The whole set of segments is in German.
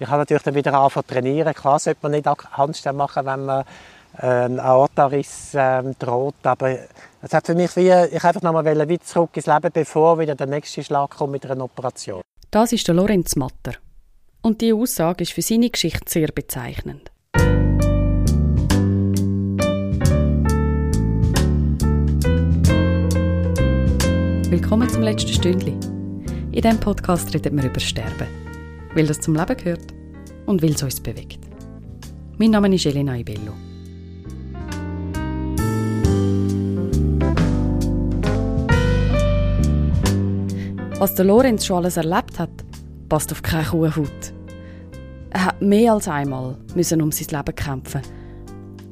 Ich habe natürlich dann wieder angefangen zu trainieren. Klar sollte man nicht Handstand machen, wenn man äh, ein Aortariss ähm, droht, aber es hat für mich wie, ich einfach noch mal wieder zurück ins Leben, bevor wieder der nächste Schlag kommt mit einer Operation. Das ist der Lorenz Matter. Und die Aussage ist für seine Geschichte sehr bezeichnend. Willkommen zum letzten Stündli. In diesem Podcast reden wir über Sterben, weil das zum Leben gehört und weil es uns bewegt. Mein Name ist Elena Ibello. Was der Lorenz schon alles erlebt hat, passt auf keine Kuhhaut. Er hat mehr als einmal müssen um sein Leben kämpfen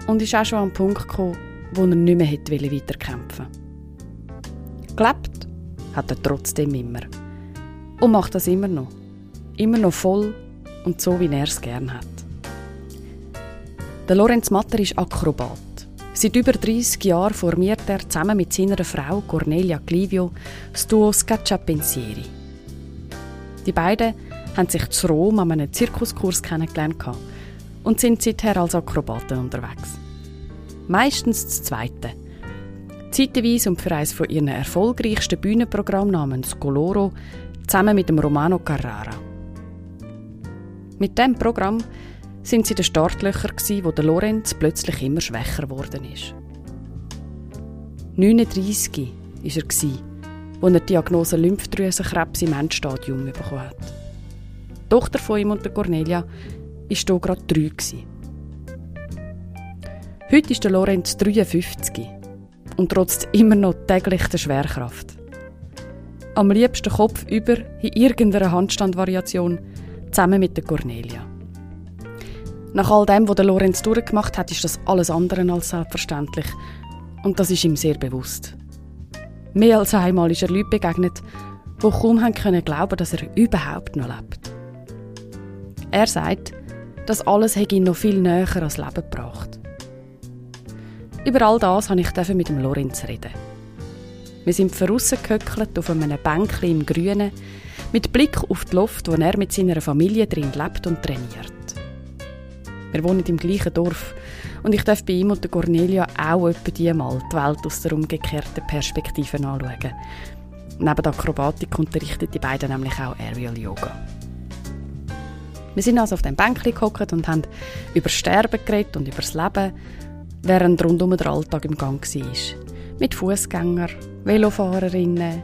und ist auch schon an den Punkt gekommen, wo er nicht mehr hätte weiterkämpfen Gelebt hat er trotzdem immer. Und macht das immer noch. Immer noch voll und so, wie er es gern hat. Der Lorenz Matter ist Akrobat. Seit über 30 Jahren formiert er zusammen mit seiner Frau Cornelia Clivio das Duo Scaccia Pensieri. Die beiden haben sich zu Rom an einem Zirkuskurs kennengelernt und sind seither als Akrobaten unterwegs. Meistens das Zweite. Zeitweise und für eines von ihren erfolgreichsten Bühnenprogrammen namens Coloro zusammen mit dem Romano Carrara. Mit diesem Programm sind sie in den Startlöchern, wo der Lorenz plötzlich immer schwächer geworden ist. 39 war er, als er die Diagnose Lymphdrüsenkrebs im Endstadium bekommen hat. Die Tochter von ihm und der Cornelia war hier gerade drei. Heute ist der Lorenz 53 und trotz immer noch täglich der Schwerkraft. Am liebsten Kopf über in irgendeiner Handstandvariation zusammen mit der Cornelia. Nach all dem, was der Lorenz durchgemacht hat, ist das alles andere als selbstverständlich. Und das ist ihm sehr bewusst. Mehr als einmal ist er Leuten begegnet, die kaum haben können glauben, dass er überhaupt noch lebt. Er sagt, das alles hätte ihn noch viel näher ans Leben gebracht. Über all das habe ich mit dem Lorenz reden. Wir sind vorausgehöckelt auf einem Bänkchen im Grünen, mit Blick auf die Luft, wo er mit seiner Familie drin lebt und trainiert. Wir wohnen im gleichen Dorf und ich darf bei ihm und Cornelia auch etwa die mal die Welt aus der umgekehrten Perspektive anschauen. Neben der Akrobatik unterrichten die beiden nämlich auch Aerial Yoga. Wir sind also auf dem Bänkchen gehockt und haben über Sterben geredet und über das Leben, während rundum der Alltag im Gang war. Mit Fußgängern, Velofahrerinnen,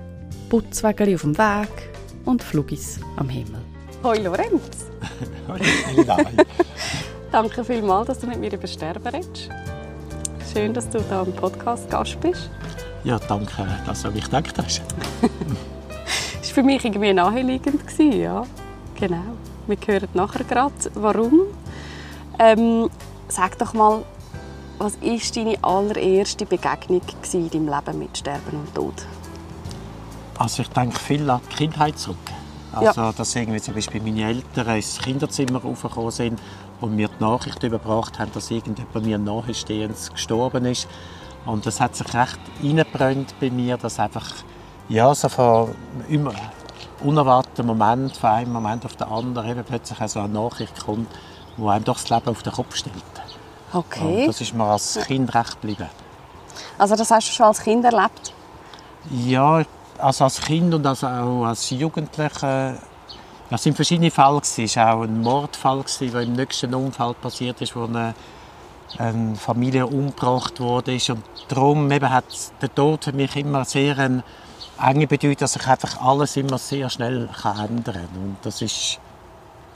Putzwägel auf dem Weg und Flugis am Himmel. Hoi Lorenz! Hoi! Danke vielmals, dass du mit mir über Sterben redest. Schön, dass du da im Podcast Gast bist. Ja, danke, dass du an mich gedacht hast. das war für mich irgendwie naheliegend. Ja, genau. Wir hören nachher gerade, warum. Ähm, sag doch mal, was war deine allererste Begegnung in deinem Leben mit Sterben und Tod? Also ich denke viel an die Kindheit zurück. Also, ja. dass irgendwie zum Beispiel meine Eltern ins Kinderzimmer raufgekommen sind und mir die Nachricht überbracht haben, dass irgendjemand mir nahestehendes gestorben ist. Und das hat sich recht eingebrannt bei mir, dass einfach ja, so von immer unerwarteten Moment, von einem Moment auf den anderen, eben plötzlich so eine Nachricht kommt, die einem doch das Leben auf den Kopf stellt. Okay. Und das ist mir als Kind recht geblieben. Also das hast du schon als Kind erlebt? Ja, also als Kind und also auch als Jugendlicher. Es waren verschiedene Fälle. Es war auch ein Mordfall, der im nächsten Unfall passiert ist, wo eine, eine Familie umgebracht wurde. Und darum eben hat der Tod für mich immer sehr eine enge Bedeutung, dass sich einfach alles immer sehr schnell ändern kann. Und das ist,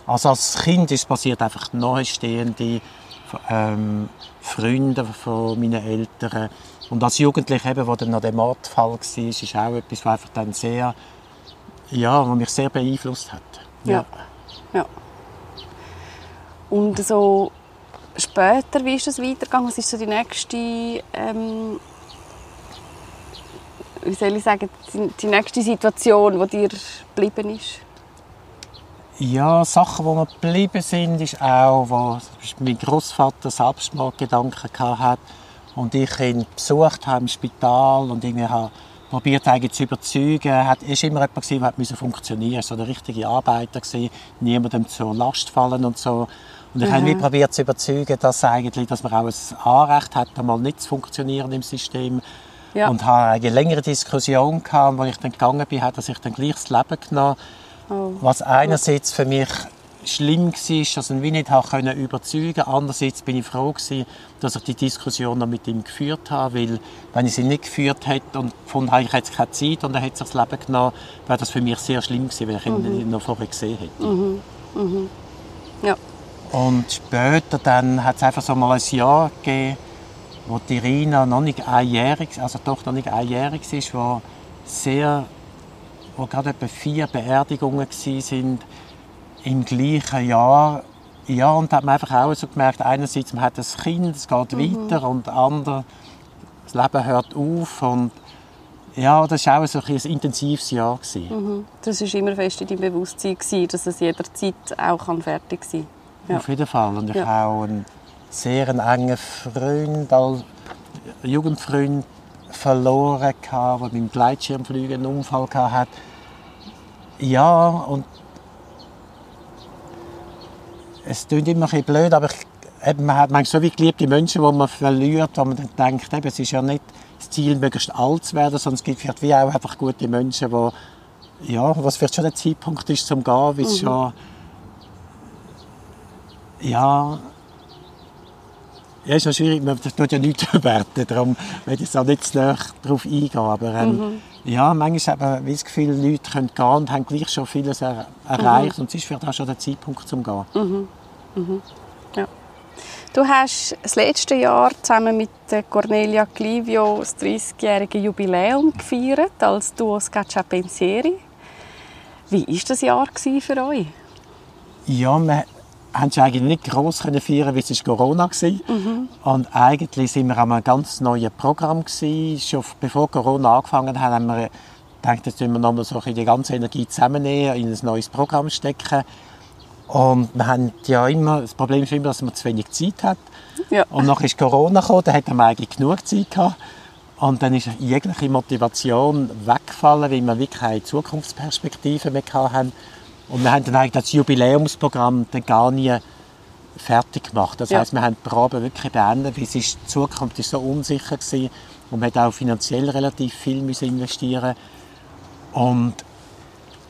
also als Kind ist passiert einfach nahestehende ähm, Freunde von meinen Eltern. Und als Jugendlicher, eben, wo dann noch der Mordfall war, ist auch etwas, was einfach dann sehr, ja, was mich sehr beeinflusst hat. Ja. ja. Und so später, wie ist das weitergegangen? Was ist so die nächste, ähm, wie soll ich sagen, die nächste Situation, die dir geblieben ist? Ja, Sachen, die mir geblieben sind, ist auch, wo mein Großvater Selbstmordgedanken hatte und ich ihn besucht habe im Spital und irgendwie habe probiert eigentlich zu überzeugen. Er war immer jemand, gewesen, der musste funktionieren musste. so der richtige Arbeiter gewesen, niemandem zur Last fallen und so. Und ich mhm. habe probiert zu überzeugen, dass, eigentlich, dass man auch ein Anrecht hat, einmal nicht zu funktionieren im System. Ja. Und habe eine längere Diskussion gehabt, wo ich dann gegangen bin, hat er sich dann gleich das Leben genommen. Oh. Was einerseits für mich schlimm war, dass ich ihn nicht können überzeugen konnte. Andererseits bin ich froh, gewesen, dass ich die Diskussion noch mit ihm geführt habe, weil wenn ich sie nicht geführt hätte und gefunden habe, ich hätte keine Zeit und er hätte sich das Leben genommen, wäre das für mich sehr schlimm gewesen, wenn ich ihn mhm. noch vorher gesehen hätte. Mhm. Mhm. Ja. Und später dann hat es einfach so mal ein Jahr gegeben, wo die Irina noch nicht einjährig, also doch noch nicht einjährig ist, wo sehr, wo gerade etwa vier Beerdigungen waren im gleichen Jahr. Ja, und da hat man einfach auch so gemerkt, einerseits man hat ein Kind, es geht mhm. weiter und andere, das Leben hört auf und ja, das war auch so ein, ein intensives Jahr. Mhm. Das war immer fest in deinem Bewusstsein, dass es jederzeit auch fertig sein kann. Ja. Auf jeden Fall. Und ich ja. habe auch einen sehr engen Freund, als Jugendfreund verloren, der beim Gleitschirmfliegen einen Unfall hatte. Ja, und es klingt immer ein bisschen blöd, aber ich, eben, man hat manchmal so wie geliebte Menschen, die man verliert, wo man dann denkt, eben, es ist ja nicht das Ziel, möglichst alt zu werden, sondern es gibt vielleicht wie auch einfach gute Menschen, die, ja, was vielleicht schon der Zeitpunkt ist zum Gehen, wie es mhm. schon ja, ja, ist ja schwierig, man tut ja nichts bewerten, darum will ich auch nicht zu näher darauf eingehen, aber ähm, mhm. ja, manchmal hat man das Gefühl, Leute können gehen und haben gleich schon vieles er erreicht mhm. und es ist vielleicht auch schon der Zeitpunkt zum Gehen. Mhm. mhm. Ja. Du hast das letzte Jahr zusammen mit Cornelia Clivio das 30-jährige Jubiläum gefeiert als Duo Scaccia Pensieri. Wie war das Jahr für euch? Ja, man, haben sie eigentlich nicht gross feiern weil es Corona war. Mhm. Und eigentlich sind wir an einem ganz neuen Programm gewesen. Schon bevor Corona angefangen hat, haben wir gedacht, jetzt müssen wir nochmal so die ganze Energie zusammennehmen, in ein neues Programm stecken. Und wir haben ja immer, das Problem ist immer, dass man zu wenig Zeit hat. Ja. Und dann ist Corona gekommen, da hatten wir eigentlich genug Zeit gehabt. Und dann ist jegliche Motivation weggefallen, weil wir wirklich keine Zukunftsperspektive mehr hatten. Und wir haben dann eigentlich das Jubiläumsprogramm dann gar nie fertig gemacht. Das ja. heißt, wir haben die Probe wirklich beendet, weil es ist, die Zukunft ist so unsicher gewesen und man hat auch finanziell relativ viel müssen investieren und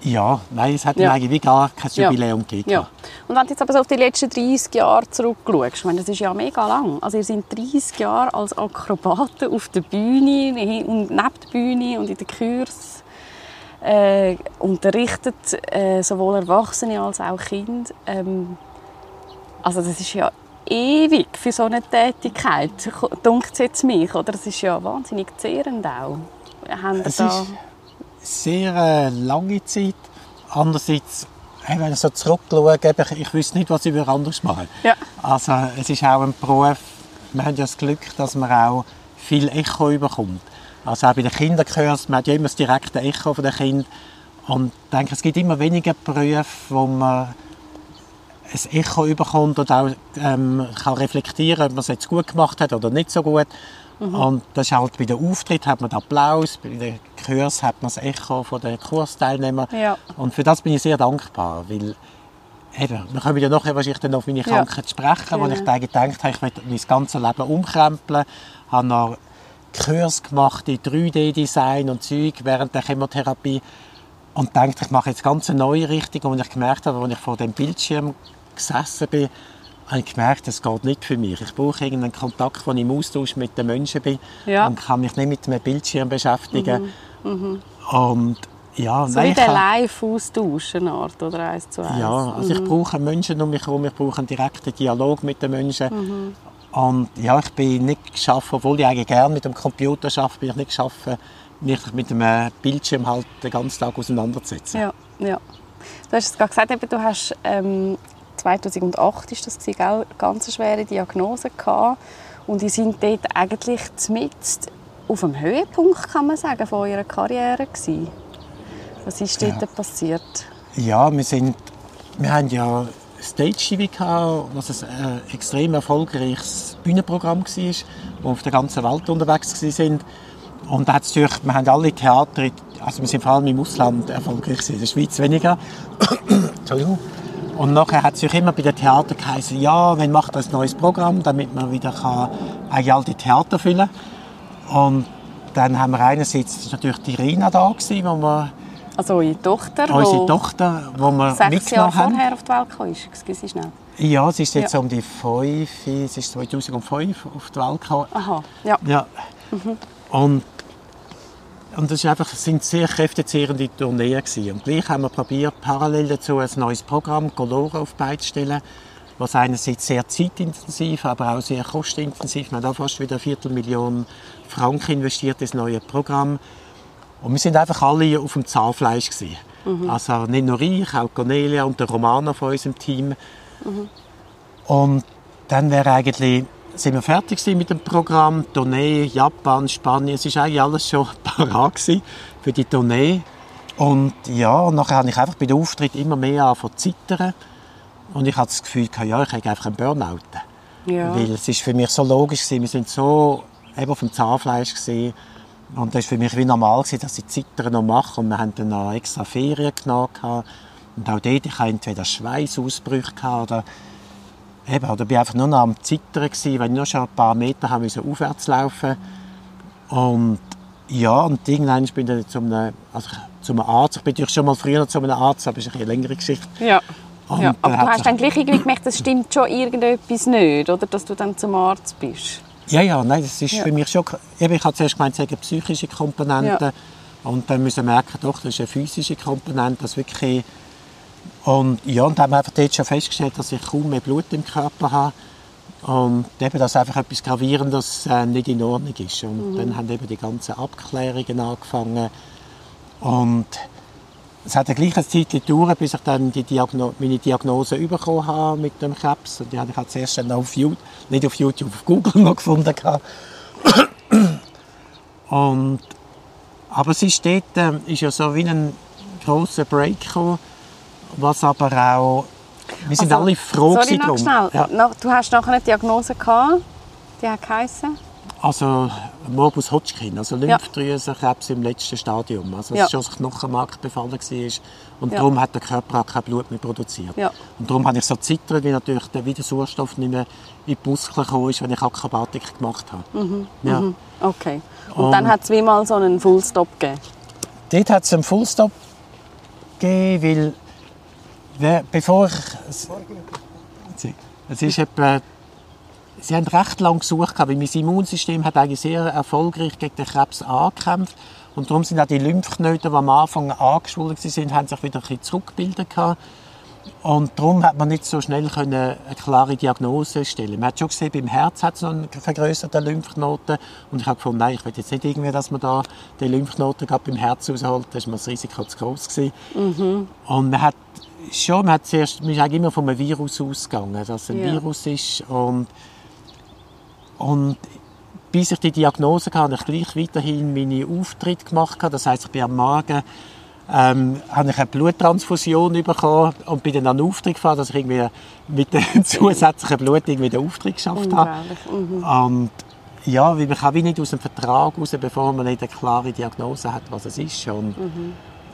ja, nein, es hat ja. eigentlich gar kein Jubiläum ja. gegeben. Ja. Und wenn du jetzt aber so auf die letzten 30 Jahre zurückschaust, ich meine, das ist ja mega lang. Also ihr seid 30 Jahre als Akrobaten auf der Bühne und neben der Bühne und in den Kursen äh, unterrichtet, äh, sowohl Erwachsene als auch Kinder. Ähm, also das ist ja ewig für so eine Tätigkeit, dunkt es jetzt mich, oder? Das ist ja wahnsinnig zehrend auch. Haben es da... ist sehr äh, lange Zeit. Andererseits, wenn ich so zurückschaue, ich, ich wüsste nicht, was ich anders machen ja. Also es ist auch ein Beruf, wir haben ja das Glück, dass man auch viel Echo bekommt. Also auch bei den Kinderkurs, man hat ja immer das direkte Echo von den Kindern. Und ich denke, es gibt immer weniger Berufe, wo man ein Echo bekommt und auch ähm, kann reflektieren, ob man es jetzt gut gemacht hat oder nicht so gut. Mhm. Und das ist halt bei den Auftritt hat man den Applaus, bei den Kurs hat man das Echo von den Kursteilnehmern. Ja. Und für das bin ich sehr dankbar, weil eben, wir kommen ja nachher wahrscheinlich dann auf meine Krankheit ja. sprechen, genau. wo ich gedacht habe, ich möchte mein ganzes Leben umkrempeln, habe noch Kurs gemacht in 3D-Design und Zeug während der Chemotherapie und dachte, ich mache jetzt ganz eine neue Richtung. Und ich gemerkt habe, als ich vor dem Bildschirm gesessen bin, habe ich gemerkt, es geht nicht für mich. Ich brauche irgendeinen Kontakt, wo ich im Austausch mit den Menschen bin ja. und kann mich nicht mit einem Bildschirm beschäftigen. Mhm. Mhm. Und ja, so nein, wie der Live-Austausch, eine Art, oder eins zu eins. Ja, also mhm. ich brauche Menschen um mich herum, ich brauche einen direkten Dialog mit den Menschen. Und ja, ich bin nicht geschafft, obwohl ich eigentlich gerne mit dem Computer arbeite, bin ich nicht geschafft, mich mit einem Bildschirm halt den ganzen Tag auseinanderzusetzen. Ja, ja. Du hast es gerade gesagt, eben, du hast ähm, 2008 ist das gewesen, gell? ganz schwere Diagnose gehabt und die sind dort eigentlich mit auf dem Höhepunkt, kann man sagen, von eurer Karriere gewesen. Was ist dort ja. passiert? Ja, wir sind, wir haben ja Stage TV, was ein äh, extrem erfolgreiches Bühnenprogramm war, wo auf der ganzen Welt unterwegs waren. Und da hat's natürlich, wir haben alle Theater, also wir sind vor allem im Ausland erfolgreich gewesen, in der Schweiz weniger. Entschuldigung. Und nachher hat es sich immer bei den Theatern geheißen, ja, wenn macht das ein neues Programm, damit man wieder kann, eigentlich all die Theater füllen Und dann haben wir einerseits natürlich die Rina da gewesen, wo wir, Also eure Tochter, unsere die Tochter, wo wir sechs Jahre vorher auf die Welt kam, ist. Excuse schnell. Ja, sie ist jetzt Ja. um die fünf, sie ist 2005 auf die Welt gekommen. Aha, ja. Ja. Und, und das ist einfach, es sind sehr kräftezehrende Tourneen gewesen. Und gleich haben wir probiert, parallel dazu ein neues Programm, Colora, auf die stellen, was einerseits sehr zeitintensiv, aber auch sehr kostenintensiv. Wir haben auch fast wieder eine Viertelmillion Franken investiert in das neue Programm. Und wir sind einfach alle auf dem Zahnfleisch gewesen. Also nicht nur ich, auch Cornelia und der Romano von unserem Team. Und dann wäre eigentlich, sind wir fertig mit dem Programm. Tournee, Japan, Spanien, es ist eigentlich alles schon parat für die Tournee. Und ja, und nachher habe ich einfach bei den Auftritt immer mehr zu zittern. Und ich hatte das Gefühl, ja, ich habe einfach einen Burnout. ja. Weil es ist für mich so logisch gewesen, wir sind so eben auf dem Zahnfleisch gewesen. Und das war für mich wie normal, gewesen, dass ich Zittern noch mache. Und wir haben dann noch extra Ferien genommen. Und auch dort, ich hatte entweder Schweißausbrüche oder eben, oder bin einfach nur noch am Zittern gewesen, weil ich nur schon ein paar Meter haben müssen aufwärts laufen. Und ja, und irgendwann bin ich dann zu einem, also zu einem Arzt. Ich bin natürlich schon mal früher zu einem Arzt, aber das ist eine längere Geschichte. Ja. Und ja. Aber dann du hast dann gleich irgendwie gemerkt, es stimmt schon irgendetwas nicht, oder? Dass du dann zum Arzt bist. Ja, ja, nein, das ist Ja. für mich schon... Eben, ich habe zuerst gemeint, es eine psychische Komponente. Ja. Und dann müssen wir merken, doch, das ist eine physische Komponente, das wirklich... Und ja, und haben wir einfach dort schon festgestellt, dass ich kaum mehr Blut im Körper habe. Und eben, dass einfach etwas Gravierendes äh, nicht in Ordnung ist. Und Mhm. dann haben eben die ganzen Abklärungen angefangen. Und es hat eine gleiche Zeit gedauert, bis ich dann die Diagno meine Diagnose bekommen habe mit dem Krebs. Und die habe ich halt zuerst dann auf YouTube, nicht auf YouTube, auf Google noch gefunden. Und, aber es ist dort ähm, ist ja so wie ein grosser Break gekommen, was aber auch... Wir sind Also, alle froh Sorry, noch drum. schnell. Ja. Du hast nachher eine Diagnose gehabt. Die hat geheißen? Also Morbus Hodgkin, also Lymphdrüsenkrebs im letzten Stadium. Also es Ja. ist schon das Knochenmark befallen war. Und Ja. darum hat der Körper auch kein Blut mehr produziert. Ja. Und darum habe ich so zittert, weil natürlich der wieder Sauerstoff nicht mehr in die Muskeln gekommen ist, wenn ich Akrobatik gemacht habe. Ja. Okay. Und, Und- dann hat es wie mal so einen Fullstop gegeben. Dort hat es einen Fullstop gegeben, weil bevor ich... Es, es ist etwa... Sie haben recht lange gesucht, weil mein Immunsystem hat eigentlich sehr erfolgreich gegen den Krebs angekämpft. Und darum sind auch die Lymphknoten, die am Anfang angeschwollen waren, haben sich wieder ein bisschen zurückgebildet. gehabt. Und darum hat man nicht so schnell können eine klare Diagnose stellen. Man hat schon gesehen, beim Herz hat es noch einen vergrößerten Lymphknoten. Und ich habe gefunden, nein, ich will jetzt nicht irgendwie, dass man da den Lymphknoten gerade beim Herz rausholt. Da war das Risiko zu groß. gewesen. Und man hat schon, man hat zuerst, man ist eigentlich immer von einem Virus ausgegangen, dass es ein Ja. Virus ist. Und, und bis ich die Diagnose hatte, habe ich gleich weiterhin meine Auftritte gemacht. Das heisst, ich bin am Morgen ähm, habe ich eine Bluttransfusion bekommen und bin dann an den Auftritt gefahren, dass ich irgendwie mit dem zusätzlichen Blut irgendwie den Auftritt geschafft habe. Mhm. Und ja, weil man kann wie nicht aus dem Vertrag raus, bevor man nicht eine klare Diagnose hat, was es ist. Und,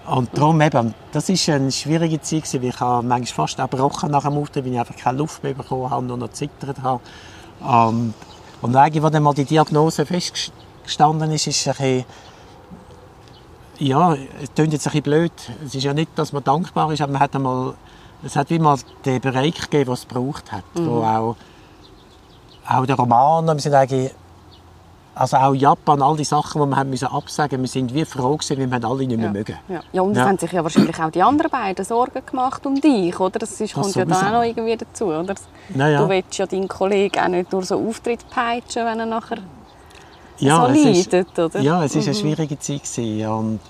und darum eben, das ist eine schwierige Zeit gewesen, weil ich habe manchmal fast erbrochen nach dem Auftritt, weil ich einfach keine Luft mehr bekommen habe und nur noch zittert habe. Und, und eigentlich, als dann mal die Diagnose festgestanden ist, ist es ein bisschen, ja, es klingt jetzt ein bisschen blöd. Es ist ja nicht, dass man dankbar ist, aber man hat einmal, es hat wie mal den Bereich gegeben, den es gebraucht hat, wo auch auch der Roman, wir sind eigentlich, also auch Japan, all die Sachen, die wir haben müssen absagen, wir sind wie froh gewesen, weil wir alle nicht mehr Ja. mögen. Ja. ja, und es Ja. haben sich ja wahrscheinlich auch die anderen beiden Sorgen gemacht um dich, oder? Das ist, kommt ja da auch noch irgendwie dazu, oder? Naja. Du willst ja deinen Kollegen auch nicht durch so Auftritt peitschen, wenn er nachher Ja, so es ist, leidet, oder? Mhm. ja, es ist eine schwierige Zeit gewesen. und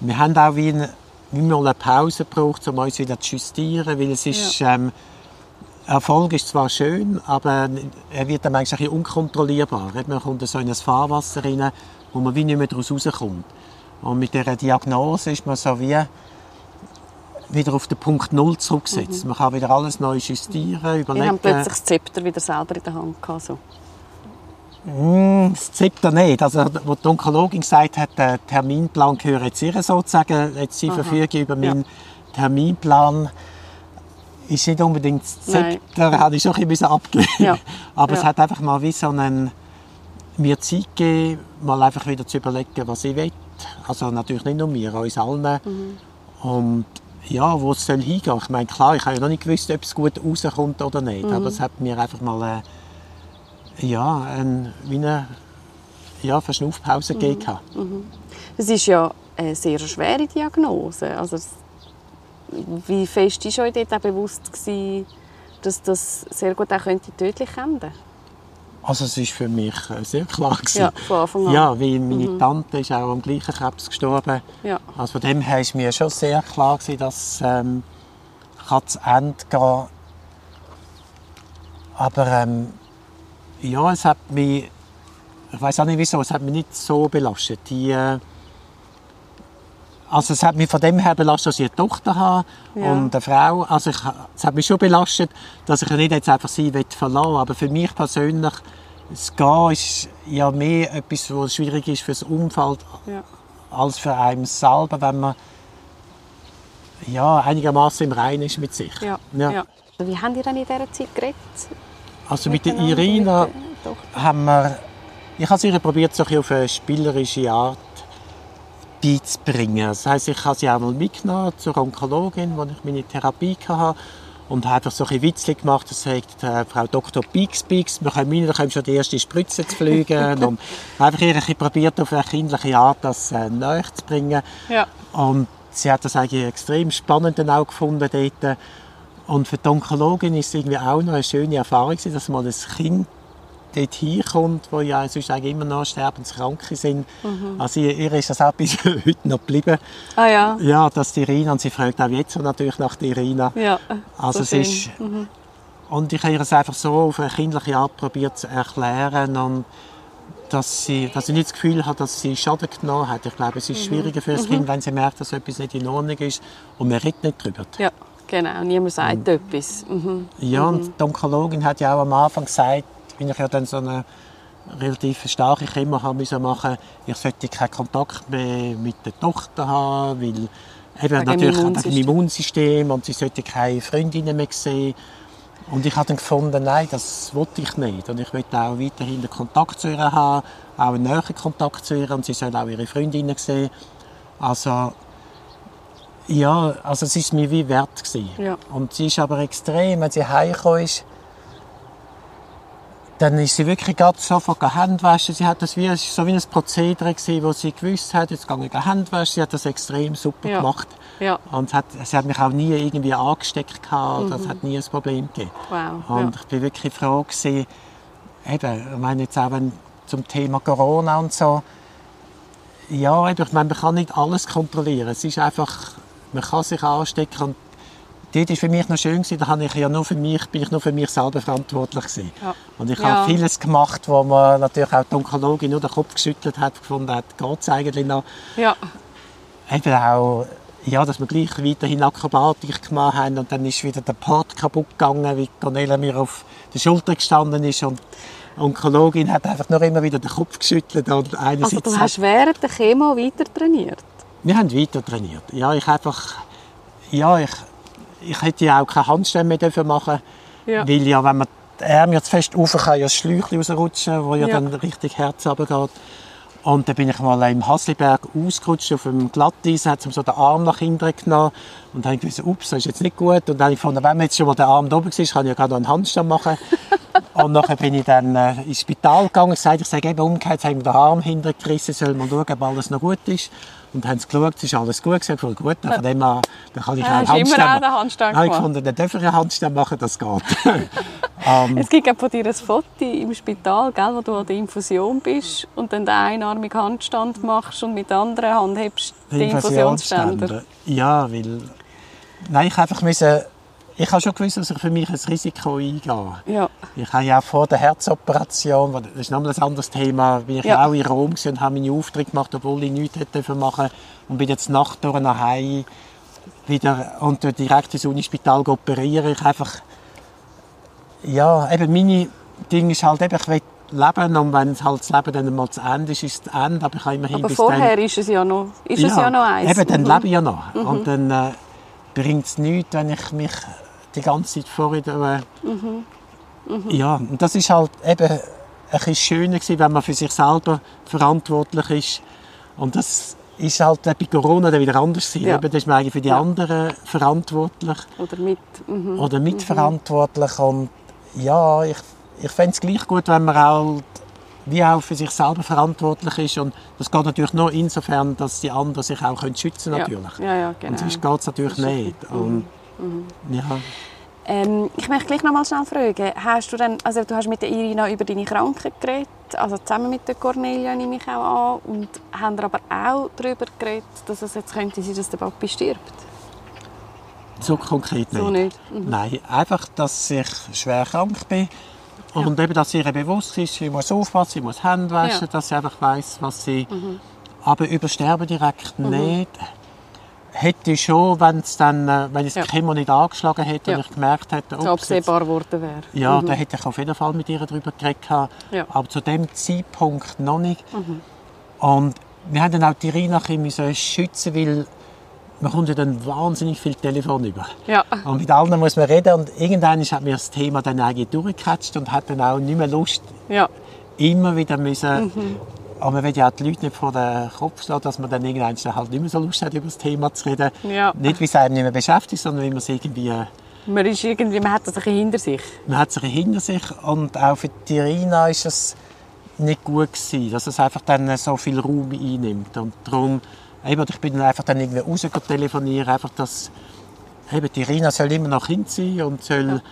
wir haben auch wie, eine, wie mal eine Pause gebraucht, um uns wieder zu justieren, weil es ist, ähm, Erfolg ist zwar schön, aber er wird dann manchmal ein bisschen unkontrollierbar. Man kommt so in ein Fahrwasser rein, wo man wie nicht mehr daraus rauskommt. Und mit dieser Diagnose ist man so wie wieder auf den Punkt Null zurückgesetzt. Man kann wieder alles neu justieren, Wir überlegen. haben plötzlich das Zepter wieder selber in der Hand gehabt, so. Mm, Das Zepter nicht. Also, wo die Onkologin gesagt hat, der Terminplan gehört jetzt ihr sozusagen. Jetzt sie verfügen über meinen Terminplan. Ist nicht unbedingt das. Zepter, habe ich schon ein bisschen abgelehnt. Ja. Aber es Ja. hat einfach mal wie so einen, mir Zeit gegeben, mal einfach wieder zu überlegen, was ich will. Also natürlich nicht nur mir, uns allen. Mhm. Und ja, wo es soll hingehen. Ich meine, klar, ich habe ja noch nicht gewusst, ob es gut rauskommt oder nicht. Mhm. Aber es hat mir einfach mal äh, ja, ein, wie eine ja, Verschnaufpause Mhm. gegeben. gehabt. Das ist ja eine sehr schwere Diagnose. Also, es- wie fest war euch dort auch bewusst, gewesen, dass das sehr gut auch könnte tödlich enden Also es ist für mich äh, sehr klar gewesen. Ja, von Anfang an. Ja, weil meine Tante ist auch am gleichen Krebs gestorben. Ja. Also von dem her ist mir schon sehr klar gewesen, dass ähm, kann zu Ende gehen. Aber ähm, ja, es hat mich, ich weiß auch nicht wieso, es hat mich nicht so belastet. Die, äh, also es hat mich von dem her belastet, dass ich eine Tochter habe Ja. und eine Frau. Also ich, es hat mich schon belastet, dass ich nicht jetzt einfach sie will verlassen Aber für mich persönlich, das Gehen ist ja mehr etwas, was schwierig ist für das Umfeld Ja. als für einen selber, wenn man ja, einigermaßen im Reinen ist mit sich. Ja. Ja. Wie habt ihr dann in dieser Zeit geredet? Also mit der Irina mit der haben wir, ich habe sie probiert, so ein auf eine spielerische Art beizubringen. Das heisst, ich habe sie auch mal mitgenommen zur Onkologin, wo ich meine Therapie hatte. Und habe einfach so ein Witzchen gemacht, das sagt äh, Frau Dr. Bix Bix, wir können meinen, da können schon die erste Spritze zu fliegen. und einfach bisschen probiert, auf eine kindliche Art das äh, näher zu bringen. Ja. Und sie hat das eigentlich extrem spannend dann auch gefunden dort. Und für die Onkologin ist es irgendwie auch noch eine schöne Erfahrung, dass mal ein Kind dort hinkommt, wo ja sonst eigentlich immer noch Sterbenskranke sind. Also ihr, ihr ist das auch bis heute noch geblieben. Ah ja. Ja, dass die Irina, und sie fragt auch jetzt natürlich nach der Irina. Ja. Also so es ist, und ich habe ihr es einfach so auf eine kindliche Art probiert zu erklären und dass sie, dass sie nicht das Gefühl hat, dass sie Schaden genommen hat. Ich glaube, es ist schwieriger für das Kind, wenn sie merkt, dass etwas nicht in Ordnung ist und man redet nicht drüber. Ja, genau. Niemand sagt etwas. Mhm. Ja, und die Onkologin hat ja auch am Anfang gesagt, wenn ich ja dann so eine relativ starke Chemo haben müssen machen, ich sollte keinen Kontakt mehr mit der Tochter haben, weil eben Wegen natürlich wegen Immunsystem. Immunsystem und sie sollte keine Freundinnen mehr sehen. Und ich habe dann gefunden, nein, das wollte ich nicht. Und ich möchte auch weiterhin den Kontakt zu ihr haben, auch einen näheren Kontakt zu ihr und sie soll auch ihre Freundinnen sehen. Also, ja, also es ist mir wie wert gewesen. Ja. Und sie ist aber extrem, wenn sie heimgekommen ist, dann ist sie wirklich gerade sofort Hände waschen. Sie hat das wie, es war so wie ein Prozedere gewesen, wo sie gewusst hat, jetzt gehe ich Hände waschen. Sie hat das extrem super Ja. gemacht. Ja. Und es hat, sie hat mich auch nie irgendwie angesteckt gehabt. Das hat nie ein Problem gegeben. Wow. Und Ja. ich bin wirklich froh gewesen, eben, ich meine jetzt auch wenn, zum Thema Corona und so, ja, eben, ich meine, man kann nicht alles kontrollieren. Es ist einfach, man kann sich anstecken und dort war für mich noch schön, da habe ich ja nur für mich, bin ich nur für mich selber verantwortlich gewesen. Ja. Und ich Ja. habe vieles gemacht, wo man natürlich auch die Onkologin nur den Kopf geschüttelt hat, gefunden hat, geht es eigentlich noch. ja. Eben auch, ja, dass wir gleich weiterhin Akrobatik gemacht haben und dann ist wieder der Part kaputt gegangen, wie Cornelia mir auf der Schulter gestanden ist und die Onkologin hat einfach nur immer wieder den Kopf geschüttelt und Also du hast während der Chemo weiter trainiert? wir haben weiter trainiert. Ja, ich einfach, ja, ich, ich hätte ja auch keine Handstände mehr dürfen machen, Ja. weil ja, wenn man die Arme jetzt fest rauf kann, ja das Schläuchchen rausrutschen, wo ja, Ja. dann richtig Herz runtergeht. Und dann bin ich mal im Hasliberg ausgerutscht auf dem Glatteis, hat so den Arm nach hinten genommen und dann habe ich gewusst, ups, das ist jetzt nicht gut. Und dann habe ich gefunden, wenn jetzt schon mal der Arm da oben ist, kann ich ja gerade noch einen Handstand machen. und nachher bin ich dann äh, ins Spital gegangen, gesagt, ich sage eben umgekehrt, jetzt haben wir den Arm hinten gerissen, soll man schauen, ob alles noch gut ist. Und haben geschaut, es ist alles gut, gesagt, voll gut. Von dem an, dann kann ich Ah, immer Handstand machen. Handstand habe ich dann darf ich einen Handstand machen, das geht. ähm, Es gibt von dir ein Foto im Spital, gell, wo du an der Infusion bist und dann den einarmigen Handstand machst und mit der anderen Hand hebst den Infusionsständer. Ja, weil... Nein, ich einfach müssen... Ich habe schon gewusst, dass ich für mich ein Risiko eingehe. Ja. Ich habe ja auch vor der Herzoperation, das ist nochmal ein anderes Thema, bin ich Ja. ja. auch in Rom und habe meine Aufträge gemacht, obwohl ich nichts hätte machen und bin jetzt Nacht durch nach Hause wieder und direkt ins Unispital operieren. Ich einfach, ja, eben meine Ding ist halt eben, ich will leben und wenn halt das Leben dann mal zu Ende ist, ist es zu Ende, aber ich habe immerhin Aber bis vorher dann... ist es ja noch, ist es ja noch eins. Eben, dann Mhm. lebe ich ja noch. Und dann äh, bringt es nichts, wenn ich mich die ganze Zeit vorher... Äh, Mhm. Ja, und das ist halt eben ein bisschen schöner gewesen, wenn man für sich selber verantwortlich ist. Und das ist halt bei Corona dann wieder anders gewesen. Ja. Eben, da ist man eigentlich für die Ja. anderen verantwortlich Oder mit. Mhm. oder mitverantwortlich. Und ja, ich, ich fände es gleich gut, wenn man auch wie auch für sich selber verantwortlich ist. Und das geht natürlich nur insofern, dass die anderen sich auch können schützen ja. natürlich. Ja, ja, genau. Und sonst geht es natürlich nicht. Und, ja. Ähm, ich möchte gleich noch mal schnell fragen, hast du denn, also du hast mit der Irina über deine Krankheit geredet, also zusammen mit der Cornelia nehme ich auch an, und haben aber auch darüber geredet, dass es jetzt könnte sein, dass der Papi stirbt? So konkret nicht. So nicht? Mhm. Nein, einfach, dass ich schwer krank bin. Und eben, dass ihr bewusst ist, sie muss aufpassen, sie muss Hände waschen. Mhm. dass sie einfach weiss, was sie... Aber übersterben direkt nicht. Hätte ich schon, wenn es dann, äh, wenn es Ja. Chemo nicht angeschlagen hätte Ja. und ich gemerkt hätte, ups, jetzt- absehbar geworden wäre. ja, da hätte ich auf jeden Fall mit ihr darüber geredet. Ja. Aber zu dem Zeitpunkt noch nicht. Und wir haben dann auch die ein bisschen müssen schützen, weil man kommt ja dann wahnsinnig viel Telefon über. Ja. Und mit allen muss man reden und irgendwann hat mir das Thema dann eigentlich durchgecatcht und hat dann auch nicht mehr Lust, Ja. immer wieder müssen... Aber man will ja auch die Leute nicht vor den Kopf schlagen, dass man dann irgendwann halt nicht mehr so Lust hat, über das Thema zu reden. Ja. Nicht, weil es einem nicht mehr beschäftigt, sondern weil man es irgendwie... Man, ist irgendwie, man hat das ein hinter sich. Man hat sich hinter sich und auch für die Irina ist es nicht gut gewesen, dass es einfach dann so viel Raum einnimmt. Und darum, eben, ich bin dann einfach dann irgendwie raus telefonieren, einfach, dass eben, die Irina soll immer noch Kind sein und soll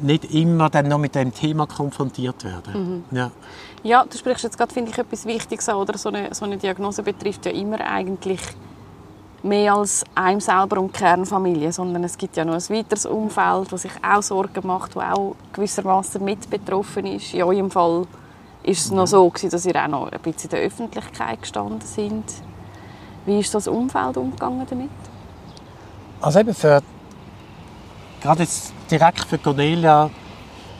nicht immer dann noch mit dem Thema konfrontiert werden. Ja. Ja, du sprichst jetzt gerade, finde ich, etwas Wichtiges an, oder? So eine, so eine Diagnose betrifft ja immer eigentlich mehr als einem selber und die Kernfamilie, sondern es gibt ja noch ein weiteres Umfeld, das sich auch Sorgen macht, das auch gewissermaßen mit betroffen ist. In eurem Fall ist es noch so, gewesen, dass ihr auch noch ein bisschen in der Öffentlichkeit gestanden sind. Wie ist das Umfeld umgegangen damit? Also eben für, gerade jetzt direkt für Cornelia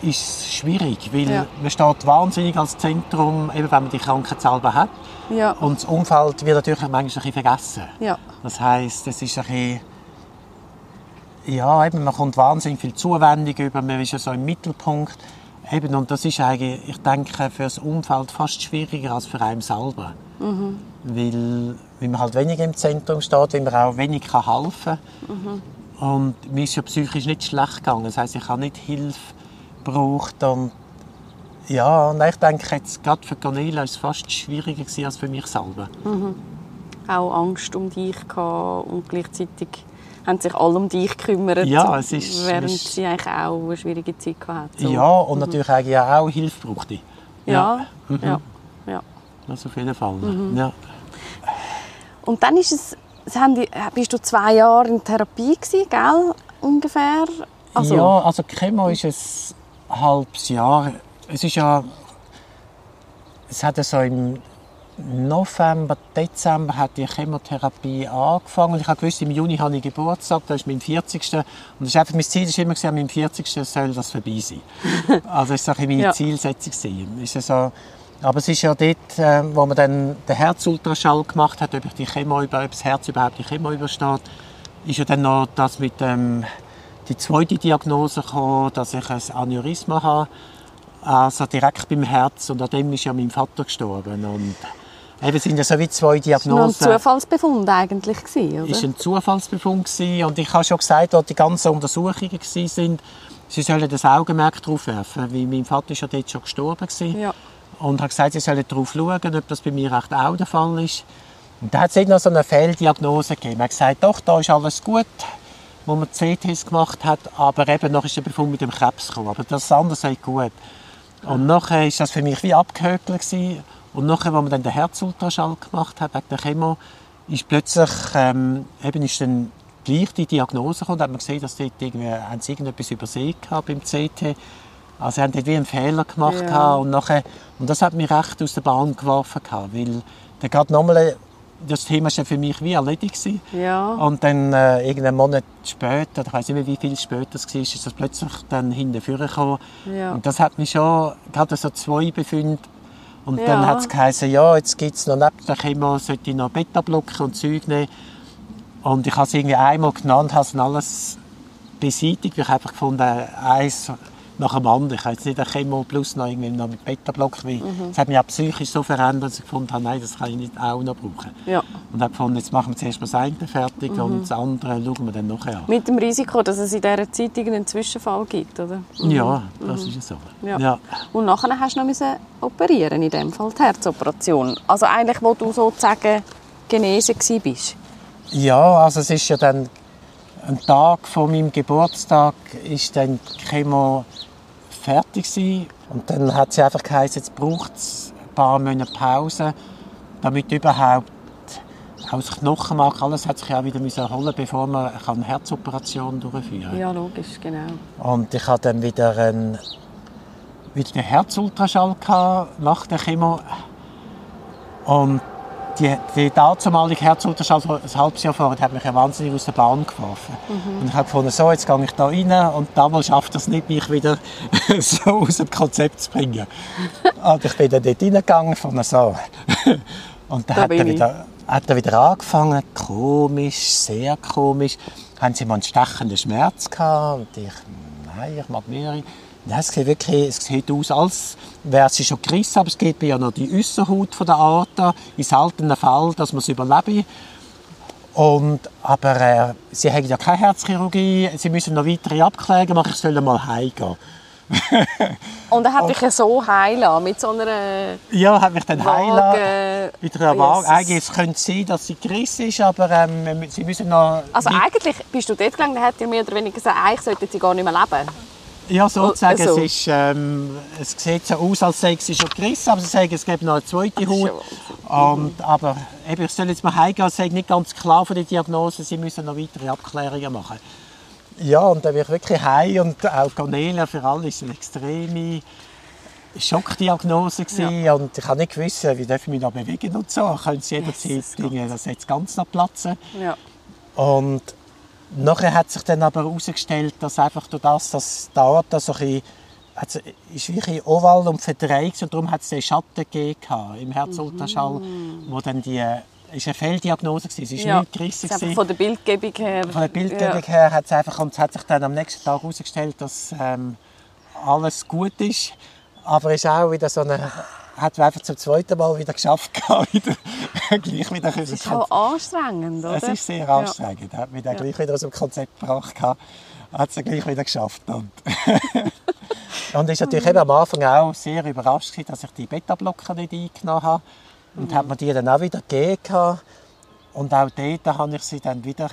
ist es schwierig, weil Ja. man steht wahnsinnig als Zentrum, eben wenn man die Krankheit selber hat. Ja. Und das Umfeld wird natürlich manchmal ein bisschen vergessen. Ja. Das heisst, es ist ein bisschen, ja, eben, man kommt wahnsinnig viel Zuwendung über, man ist ja so im Mittelpunkt. Eben, und das ist eigentlich, ich denke, für das Umfeld fast schwieriger als für einen selber. Weil, weil man halt weniger im Zentrum steht, weil man auch wenig kann helfen kann. Und mir ist ja psychisch nicht schlecht gegangen. Das heisst, ich habe nicht Hilfe gebraucht. Und ja, und ich denke, jetzt, gerade für Cornelia war es fast schwieriger gewesen als für mich selber. Auch Angst um dich gehabt und gleichzeitig haben sich alle um dich gekümmert, Ja, es ist- während ist- sie eigentlich auch eine schwierige Zeit gehabt hat. Ja, und natürlich eigentlich auch Hilfe brauchte. Ja, ja, ja. Das auf jeden Fall. Mhm. Ja. Und dann ist es, bist du zwei Jahre in Therapie gewesen, gell? Ungefähr. Also, ja, also Chemo ist ein halbes Jahr. Es ist ja... Es hat so im November, Dezember hat die Chemotherapie angefangen. Ich habe gewusst, im Juni habe ich Geburtstag, das ist mein 40. Und das ist einfach, mein Ziel war immer, an meinem 40. soll das vorbei sein. also das war meine Ja. Zielsetzung. Ist so, aber es ist ja dort, äh, wo man dann den Herzultraschall gemacht hat, ob, ich die Chemo über, ob das Herz überhaupt die Chemo übersteht, ist ja dann noch das mit ähm, die zweite Diagnose gekommen, dass ich ein Aneurysma habe, also direkt beim Herz. Und an dem ist ja mein Vater gestorben. Und eben sind ja so wie zwei das war ein Diagnosen Zufallsbefund eigentlich, oder? ist ein Zufallsbefund gewesen. und ich habe schon gesagt, als die ganzen Untersuchungen sind, sie sollen das Augenmerk darauf werfen, weil mein Vater ist ja dort schon gestorben. Ja. Und habe gesagt, sie sollen darauf schauen, ob das bei mir echt auch der Fall ist. Und da hat es noch so eine Fehldiagnose gegeben. Man hat gesagt, doch, da ist alles gut, wo man CTs gemacht hat, aber eben noch ist der Befund mit dem Krebs gekommen. Aber das andere sei gut. Und nachher ist das für mich wie abgehökelt gewesen. Und nachher, als man dann den Herzultraschall gemacht hat, wegen der Chemo, ist plötzlich ähm, eben ist dann gleich die Diagnose gekommen. Da hat man gesehen, dass dort irgendwie, haben sie irgendetwas übersehen gehabt beim CT. Also sie haben dort wie einen Fehler gemacht Ja. und nachher, und das hat mich recht aus der Bahn geworfen gehabt, weil dann gerade nochmal das Thema war für mich wie erledigt. Gewesen. Ja. Und dann äh, irgendeinen Monat später, ich weiß nicht mehr, wie viel später es war, ist das plötzlich dann hinterher gekommen. Ja. Und das hat mich schon, gerade so zwei Befunde. Und Ja. dann hat es geheißen, ja, jetzt gibt es noch neben der Chemo, sollte ich noch Beta-Blocker und Zeug nehmen. Und ich habe es irgendwie einmal genannt, habe es alles beseitigt. Ich habe einfach gefunden, eins nach dem anderen. Ich habe jetzt nicht eine Chemo plus noch, irgendwie noch mit Beta-Blocker. weil Mhm. Es hat mich auch psychisch so verändert, dass ich gefunden habe, nein, das kann ich nicht auch noch brauchen. ja. Und habe gefunden, jetzt machen wir zuerst mal das eine fertig und das andere schauen wir dann nachher an. Mit dem Risiko, dass es in dieser Zeit irgendeinen Zwischenfall gibt, oder? Ja, das ist so. Ja. Ja. Und nachher hast du noch müssen operieren, in dem Fall die Herzoperation. Also eigentlich, wo du sozusagen genesen bist. Ja, also es ist ja dann ein Tag vor meinem Geburtstag ist dann Chemo fertig gewesen. und dann hat sie einfach geheißen, jetzt braucht es ein paar Monate Pause, damit überhaupt auch das Knochenmark, alles hat sich ja wieder müssen erholen, bevor man eine Herzoperation durchführen kann. Ja, logisch, genau. Und ich hatte dann wieder, einen, wieder den Herzultraschall gehabt nach der Chemo. Und die, die damalige Herzultraschall, vor- ein halbes Jahr vorher, hat mich ja wahnsinnig aus der Bahn geworfen. Und ich habe gefunden, so, jetzt gehe ich da rein und damals schafft das nicht, mich wieder so aus dem Konzept zu bringen. Und ich bin dann dort reingegangen, von so. Und dann Da hat er, wieder, hat er wieder angefangen, komisch, sehr komisch. Haben sie mal einen stechenden Schmerz gehabt? Und ich, nein, ich mag mehrere. Nein, es sieht wirklich, es sieht aus, als wäre sie schon gerissen, aber es geht mir ja noch die Äusserhaut von der Aorta, in seltenen Fall, dass man es überlebe. Und, aber äh, sie haben ja keine Herzchirurgie, sie müssen noch weitere Abklärungen machen, ich soll mal heimgehen. Und er hat dich ja so heilen mit so einer Ja, hat mich dann heilen. Mit einer. Waage. Eigentlich es könnte sein, dass sie gerissen ist, aber ähm, sie müssen noch... Also eigentlich bist du dort gegangen, dann hat dir mehr oder weniger gesagt, eigentlich sollte sie gar nicht mehr leben. Ja, sozusagen. Also. Es, ist, ähm, es sieht so aus, als sei sie schon gerissen, aber sie sagen, es gibt noch eine zweite Haut. ja Und, aber eben, ich soll jetzt mal heimgehen, es ist nicht ganz klar von der Diagnose, sie müssen noch weitere Abklärungen machen. Ja, und dann bin ich wirklich heim und auch Cornelia für alle ist eine extreme Schockdiagnose gewesen. und ich habe nicht gewusst, wie darf ich mich noch bewegen und so. Können sie jederzeit Dinge, das jetzt ganz noch platzen. Ja. Und nachher hat sich dann aber herausgestellt, dass einfach durch das, dass die Aorta so ein bisschen, also ist wirklich oval und verdreht und darum hat es den Schatten gegeben im Herzultraschall, wo dann die, ist eine Fehldiagnose gewesen, es ist ja. nicht gerissen von der Bildgebung her. Von der Bildgebung her hat es einfach, und es hat sich dann am nächsten Tag herausgestellt, dass ähm, alles gut ist, aber es ist auch wieder so eine, hat einfach zum zweiten Mal wieder geschafft wieder, gleich wieder Das ist schon anstrengend, oder? es ist sehr anstrengend. Er hat mich dann gleich wieder aus dem Konzept gebracht. Hat es gleich wieder geschafft. Und, und ist natürlich eben am Anfang auch sehr überrascht, dass ich die Beta-Blocker nicht eingenommen habe. Und hat mir die dann auch wieder gegeben. Und auch dort habe ich sie dann wieder,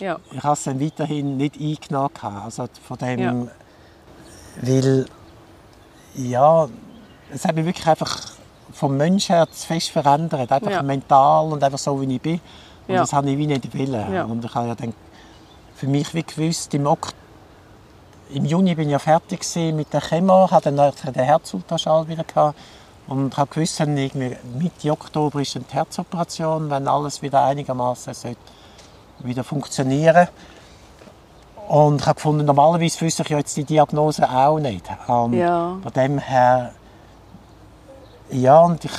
Ja. ja. ich habe sie dann weiterhin nicht eingenommen. Also von dem, Ja. weil, ja, es hat mich wirklich einfach vom Mensch her zu fest verändert. Einfach Ja. mental und einfach so, wie ich bin. Und Ja. das habe ich wie nicht wollen. Ja. Und ich habe ja dann für mich wie gewusst, im, ok im Juni bin ich ja fertig mit der Chemo, hatte dann den Herzultraschall wieder gehabt und habe gewusst, dann irgendwie Mitte Oktober ist die Herzoperation, wenn alles wieder einigermaßen wieder funktionieren. Und ich habe gefunden, normalerweise wüsste ich ja jetzt die Diagnose auch nicht. Und Ja. Von dem her, ja, und ich,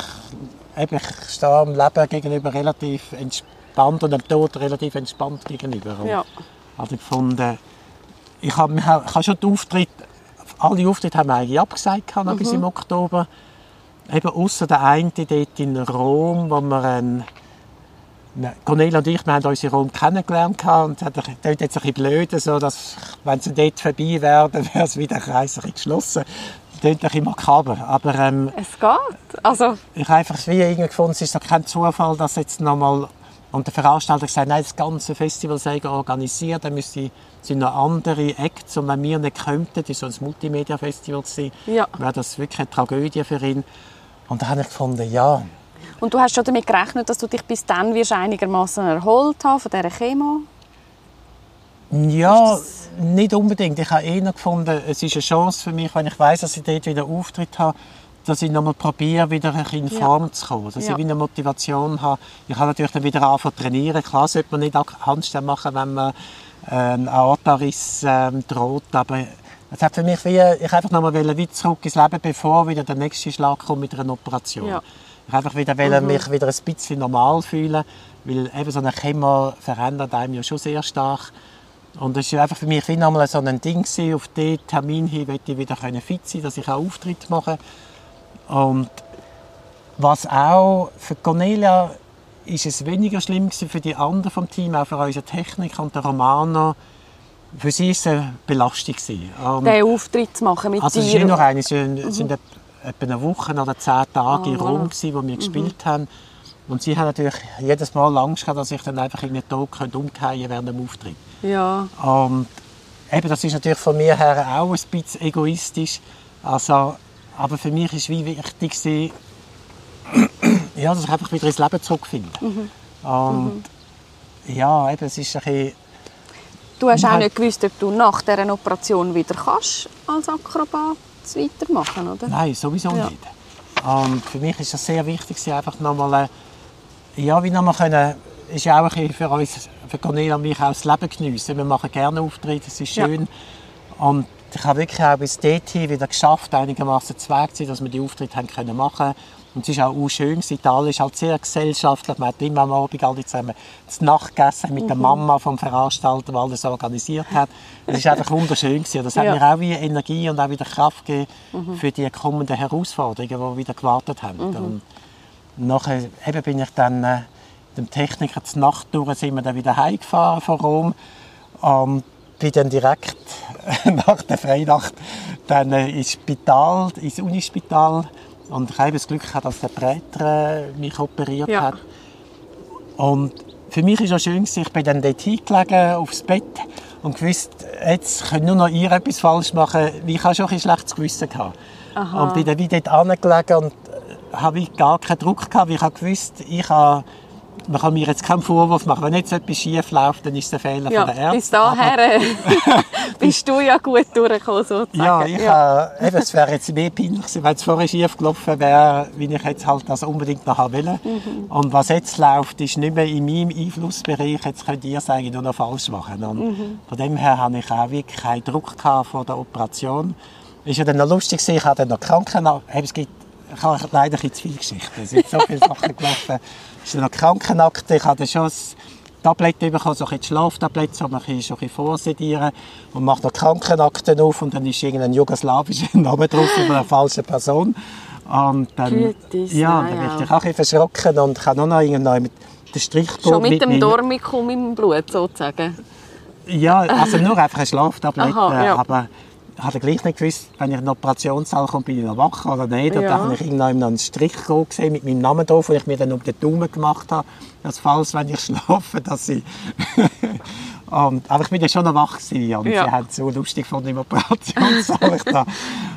eben, ich stehe am Leben gegenüber relativ entspannt und dem Tod relativ entspannt gegenüber. Und Ja. habe ich gefunden, ich habe, ich habe schon die Auftritte, alle Auftritte haben wir eigentlich abgesagt noch bis im Oktober. Eben außer der eine dort in Rom, wo wir ein Ne, Cornelia und ich, wir haben uns in Rom kennengelernt und es hat- klingt jetzt ein bisschen blöd, so dass, wenn sie dort vorbei wären, wäre es wieder ein bisschen geschlossen. Klingt ein bisschen makaber, aber ähm, Es geht. Also, ich habe einfach wie irgendwie gefunden, es ist doch kein Zufall, dass jetzt nochmal und der Veranstalter gesagt nein, das ganze Festival sei organisiert, dann müsste sind noch andere Acts und wenn wir nicht könnten, das war so ein Multimedia-Festival, Ja. wäre das wirklich eine Tragödie für ihn. Und da habe ich gefunden, ja, und du hast schon damit gerechnet, dass du dich bis dann wirst einigermaßen erholt haben von dieser Chemo? Ja, nicht unbedingt. Ich habe eher gefunden, es ist eine Chance für mich, wenn ich weiß, dass ich dort wieder Auftritt habe, dass ich nochmal probiere, wieder ein bisschen in Ja. Form zu kommen. Dass Ja. ich wieder eine Motivation habe. Ich habe natürlich dann wieder angefangen zu trainieren. Klar sollte man nicht Handstand machen, wenn man äh, einen Aortariss ähm, droht, aber es hat für mich wie, ich einfach nochmal wie zurück ins Leben, bevor wieder der nächste Schlag kommt mit einer Operation. Ja. Ich einfach wieder wollte mich wieder ein bisschen normal fühlen, weil eben so eine Chemo verändert einem ja schon sehr stark. Und es war einfach für mich wie nochmal so ein Ding gewesen, auf den Termin hin wollte ich wieder fit sein, dass ich auch Auftritt mache. Und was auch für Cornelia ist es weniger schlimm gewesen für die anderen vom Team, auch für unsere Techniker und den Romano. Für sie war es eine Belastung. Und Den Auftritt zu machen mit also es ist dir. nicht noch eine, es es sind etwa eine Woche oder zehn Tage in Ah, Rom, gewesen, wo wir gespielt haben. Und sie haben natürlich jedes Mal Angst gehabt, dass ich dann einfach in den Tod könnte umfallen während dem Auftritt. Ja, Und eben, das ist natürlich von mir her auch ein bisschen egoistisch. Also, aber für mich ist wie wichtig, ja, dass ich einfach wieder ins Leben zurückfinde. Mhm. Und ja, eben, es ist ein bisschen, du hast auch nicht gewusst, ob du nach dieser Operation wieder kannst als Akrobat weitermachen, oder? Nein, sowieso Ja. nicht. Und für mich ist es sehr wichtig, einfach nochmal, äh, ja, wie nochmal können, ist ja auch ein bisschen für uns, für Cornelia und mich auch das Leben geniessen. Wir machen gerne Auftritte, es ist Ja. schön. Und ich habe wirklich auch bis dorthin wieder geschafft, einigermaßen zu Weg zu sein, dass wir die Auftritte haben können machen und es war auch, schön. gewesen. Italien ist halt sehr gesellschaftlich. Man hat immer am Abend alle zusammen zu Nacht gegessen mit der Mhm. Mama vom Veranstalter, der alles organisiert hat. Es war einfach wunderschön. Gewesen. Das hat Ja. mir auch wie Energie und auch wieder Kraft gegeben für die kommenden Herausforderungen, die wieder gewartet haben. Und nachher eben bin ich dann äh, dem Techniker zur Nacht durch, sind wir dann wieder heimgefahren von Rom. Und bin dann direkt nach der Freinacht dann äh, ins Spital, ins Unispital. Und ich habe das Glück gehabt, dass der Präter äh, mich operiert Ja. hat. Und für mich war es schön, gewesen, ich bin dann dort hingelegen, aufs Bett und gewusst, jetzt können nur noch ihr etwas falsch machen. Ich hatte schon ein schlechtes Gewissen. Gehabt. Und bin dann wie dort angelegen und äh, habe gar keinen Druck gehabt, weil ich habe gewusst, ich habe, man kann mir jetzt keinen Vorwurf machen. Wenn jetzt etwas schief läuft, dann ist es ein Fehler Ja, von der Ärzte. bis dahin bist du ja gut durchgekommen, sozusagen. Ja, ich ja. Eben, es wäre jetzt mehr peinlich gewesen, wenn es vorher schief gelaufen wäre, wie ich jetzt halt das unbedingt noch haben will. Und was jetzt läuft, ist nicht mehr in meinem Einflussbereich. Jetzt könnt ihr es eigentlich nur noch falsch machen. Und Von dem her hatte ich auch wirklich keinen Druck vor der Operation. Ist ja dann noch lustig, ich habe dann noch Kranken... Es gibt ich habe leider ein bisschen zu viele Geschichten. Es sind so viele Sachen gelaufen. Ist noch Krankenakte. Ich habe schon ein Tabletten bekommen, so ein bisschen Schlaftabletten, so kann ein bisschen vorsedieren und macht noch Krankenakten auf und dann ist irgendein jugoslawischer Name drauf von einer falschen Person. Und dann, Gütis, ja, dann bin ich auch ein bisschen verschrocken und habe nur noch irgendwann mit den Strichcode Schon mit dem meinem- Dormicum im Blut, sozusagen. Ja, also nur einfach ein Schlaftablette, Aha, ja. aber ich hatte gleich nicht gewusst, wenn ich in den Operationssaal komme, bin ich noch wach oder nicht. Und Ja. dann habe ich irgendwann einen Strichcode gesehen mit meinem Namen drauf, den ich mir dann um den Daumen gemacht habe, dass falls, wenn ich schlafe, dass ich... und, aber ich bin dann schon noch wach gewesen und Ja. sie haben es so lustig gefunden im Operationssaal. Ich da.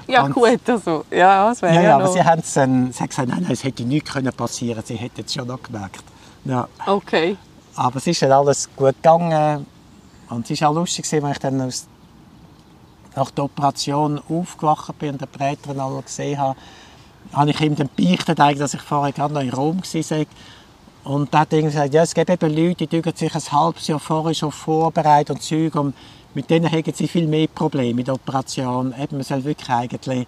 Ja, Und- gut, also. Ja, das wäre Ja, ja, ja, aber noch... sie haben es dann, sie haben gesagt, nein, nein, es hätte nichts können passieren sie hätten es schon noch gemerkt. Ja. Okay. Aber es ist dann alles gut gegangen. Und es war auch lustig, gewesen, als ich dann aus, nach der Operation aufgewacht bin und den Präter alle gesehen habe, habe ich ihm dann beichtet, dass ich vorher gerade noch in Rom war. Und dann hat er gesagt, ja, es gibt eben Leute, die tun sich ein halbes Jahr vorher schon vorbereitet und Zeug. Und mit denen haben sie viel mehr Probleme mit der Operation. Eben, man soll wirklich eigentlich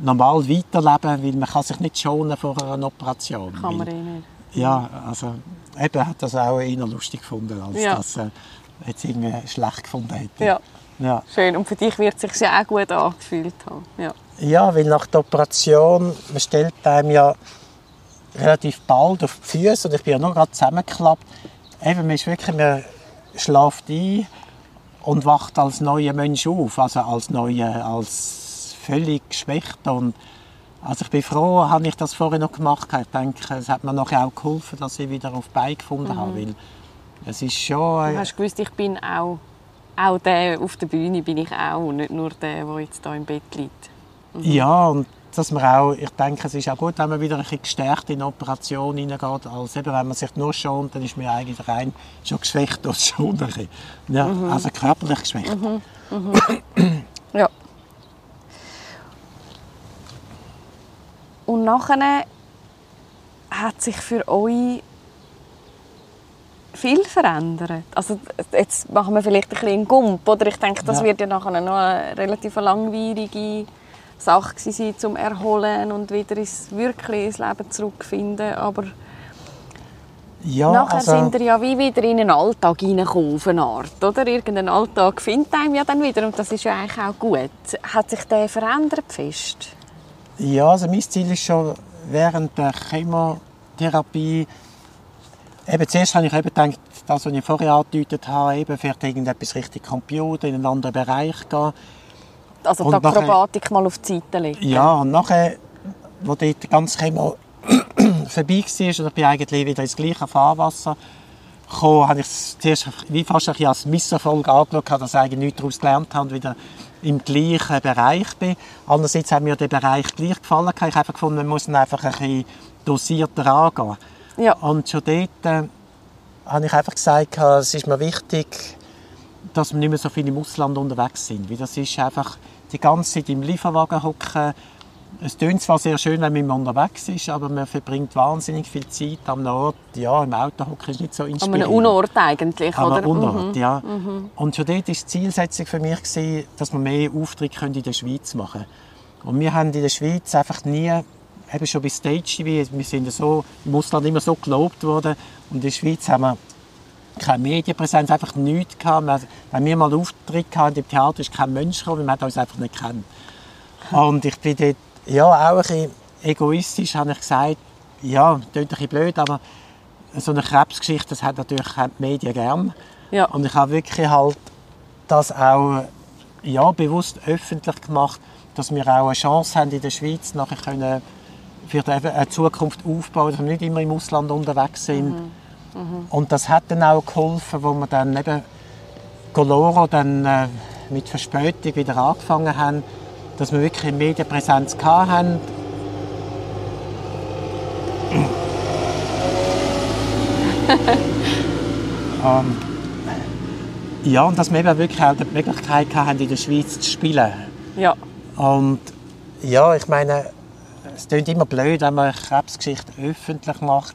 normal weiterleben, weil man kann sich nicht schonen vor einer Operation. Kann man eh nicht. ja, also eben hat das auch eher lustig gefunden, als Ja. dass er jetzt irgendwie schlecht gefunden hätte. Ja, Ja. schön. Und für dich wird es sich ja auch gut angefühlt haben. Ja. ja, weil nach der Operation, man stellt einem ja relativ bald auf die Füße und ich bin ja nur gerade zusammengeklappt. Eben, man ist wirklich, man schläft ein und wacht als neuer Mensch auf, also als neuer, als völlig geschwächt und also ich bin froh, habe ich das vorher noch gemacht. Ich denke, es hat mir nachher auch geholfen, dass ich wieder auf die Beine gefunden habe, weil es ist schon... Du hast gewusst, ich bin auch, auch der auf der Bühne bin ich auch, nicht nur der, der jetzt hier im Bett liegt. Ja, und dass man auch, ich denke, es ist auch gut, wenn man wieder ein bisschen gestärkt in eine Operation hineingeht, als eben, wenn man sich nur schont, dann ist man eigentlich rein schon geschwächt durch das Schonen. ein bisschen. Ja, Also körperlich geschwächt. Ja. Und nachher hat sich für euch viel verändert. Also jetzt machen wir vielleicht ein bisschen einen Gump, oder? Ich denke, das Ja. wird ja nachher noch eine relativ langwierige Sache sein, zum Erholen und wieder ins wirklich ins Leben zurückfinden. Aber Ja, nachher also, sind wir ja wie wieder in einen Alltag hineingekommen, auf eine Art, oder? Irgendein Alltag findet einem ja dann wieder und das ist ja eigentlich auch gut. Hat sich der verändert fest? ja, also mein Ziel ist schon während der Chemotherapie, eben zuerst habe ich eben gedacht, das, was ich vorher angedeutet habe, eben vielleicht irgendetwas richtig Computer, in einen anderen Bereich gehen. Also die Und nachher- Akrobatik mal auf die Seite legen? Ja, und nachher, wo dort ganz Chemo vorbei war und ich bin eigentlich wieder ins gleiche Fahrwasser gekommen, habe ich es zuerst wie fast ein bisschen als Misserfolg angeschaut, dass ich eigentlich nichts daraus gelernt habe und wieder im gleichen Bereich bin. Andererseits hat mir der Bereich gleich gefallen. Ich habe einfach gefunden, man muss ihn einfach ein bisschen dosierter angehen. Ja. Und schon dort äh, habe ich einfach gesagt, es ist mir wichtig, dass wir nicht mehr so viel im Ausland unterwegs sind. Weil das ist einfach die ganze Zeit im Lieferwagen hocken. Es klingt zwar sehr schön, wenn man unterwegs ist, aber man verbringt wahnsinnig viel Zeit am Ort. Ja, im Auto hocken ist nicht so An inspirierend. einem Unort eigentlich, An oder? einem Unort, Mhm. ja. Und schon dort war die Zielsetzung für mich, dass wir mehr Auftritte in der Schweiz machen können. Und wir haben in der Schweiz einfach nie, eben schon bei Stage TV, wir sind so im Ausland immer so gelobt worden und in der Schweiz haben wir keine Medienpräsenz, einfach nichts gehabt. Wenn wir mal einen Auftritt hatten im Theater, ist kein Mensch gekommen, weil man uns einfach nicht kennt. Und ich bin dort ja, auch ein bisschen egoistisch, habe ich gesagt, ja, klingt ein bisschen blöd, aber so eine Krebsgeschichte, das hat natürlich die Medien gern. Ja. Und ich habe wirklich halt das auch ja, bewusst öffentlich gemacht, dass wir auch eine Chance haben in der Schweiz nachher können für eine Zukunft aufbauen, dass wir nicht immer im Ausland unterwegs sind. Und das hat dann auch geholfen, wo wir dann eben Goloro dann äh, mit Verspätung wieder angefangen haben, dass wir wirklich eine Medienpräsenz hatten. ähm, ja, und dass wir eben wirklich auch die Möglichkeit hatten, in der Schweiz zu spielen. ja. Und ja, ich meine, es klingt immer blöd, wenn man eine Krebsgeschichte öffentlich macht.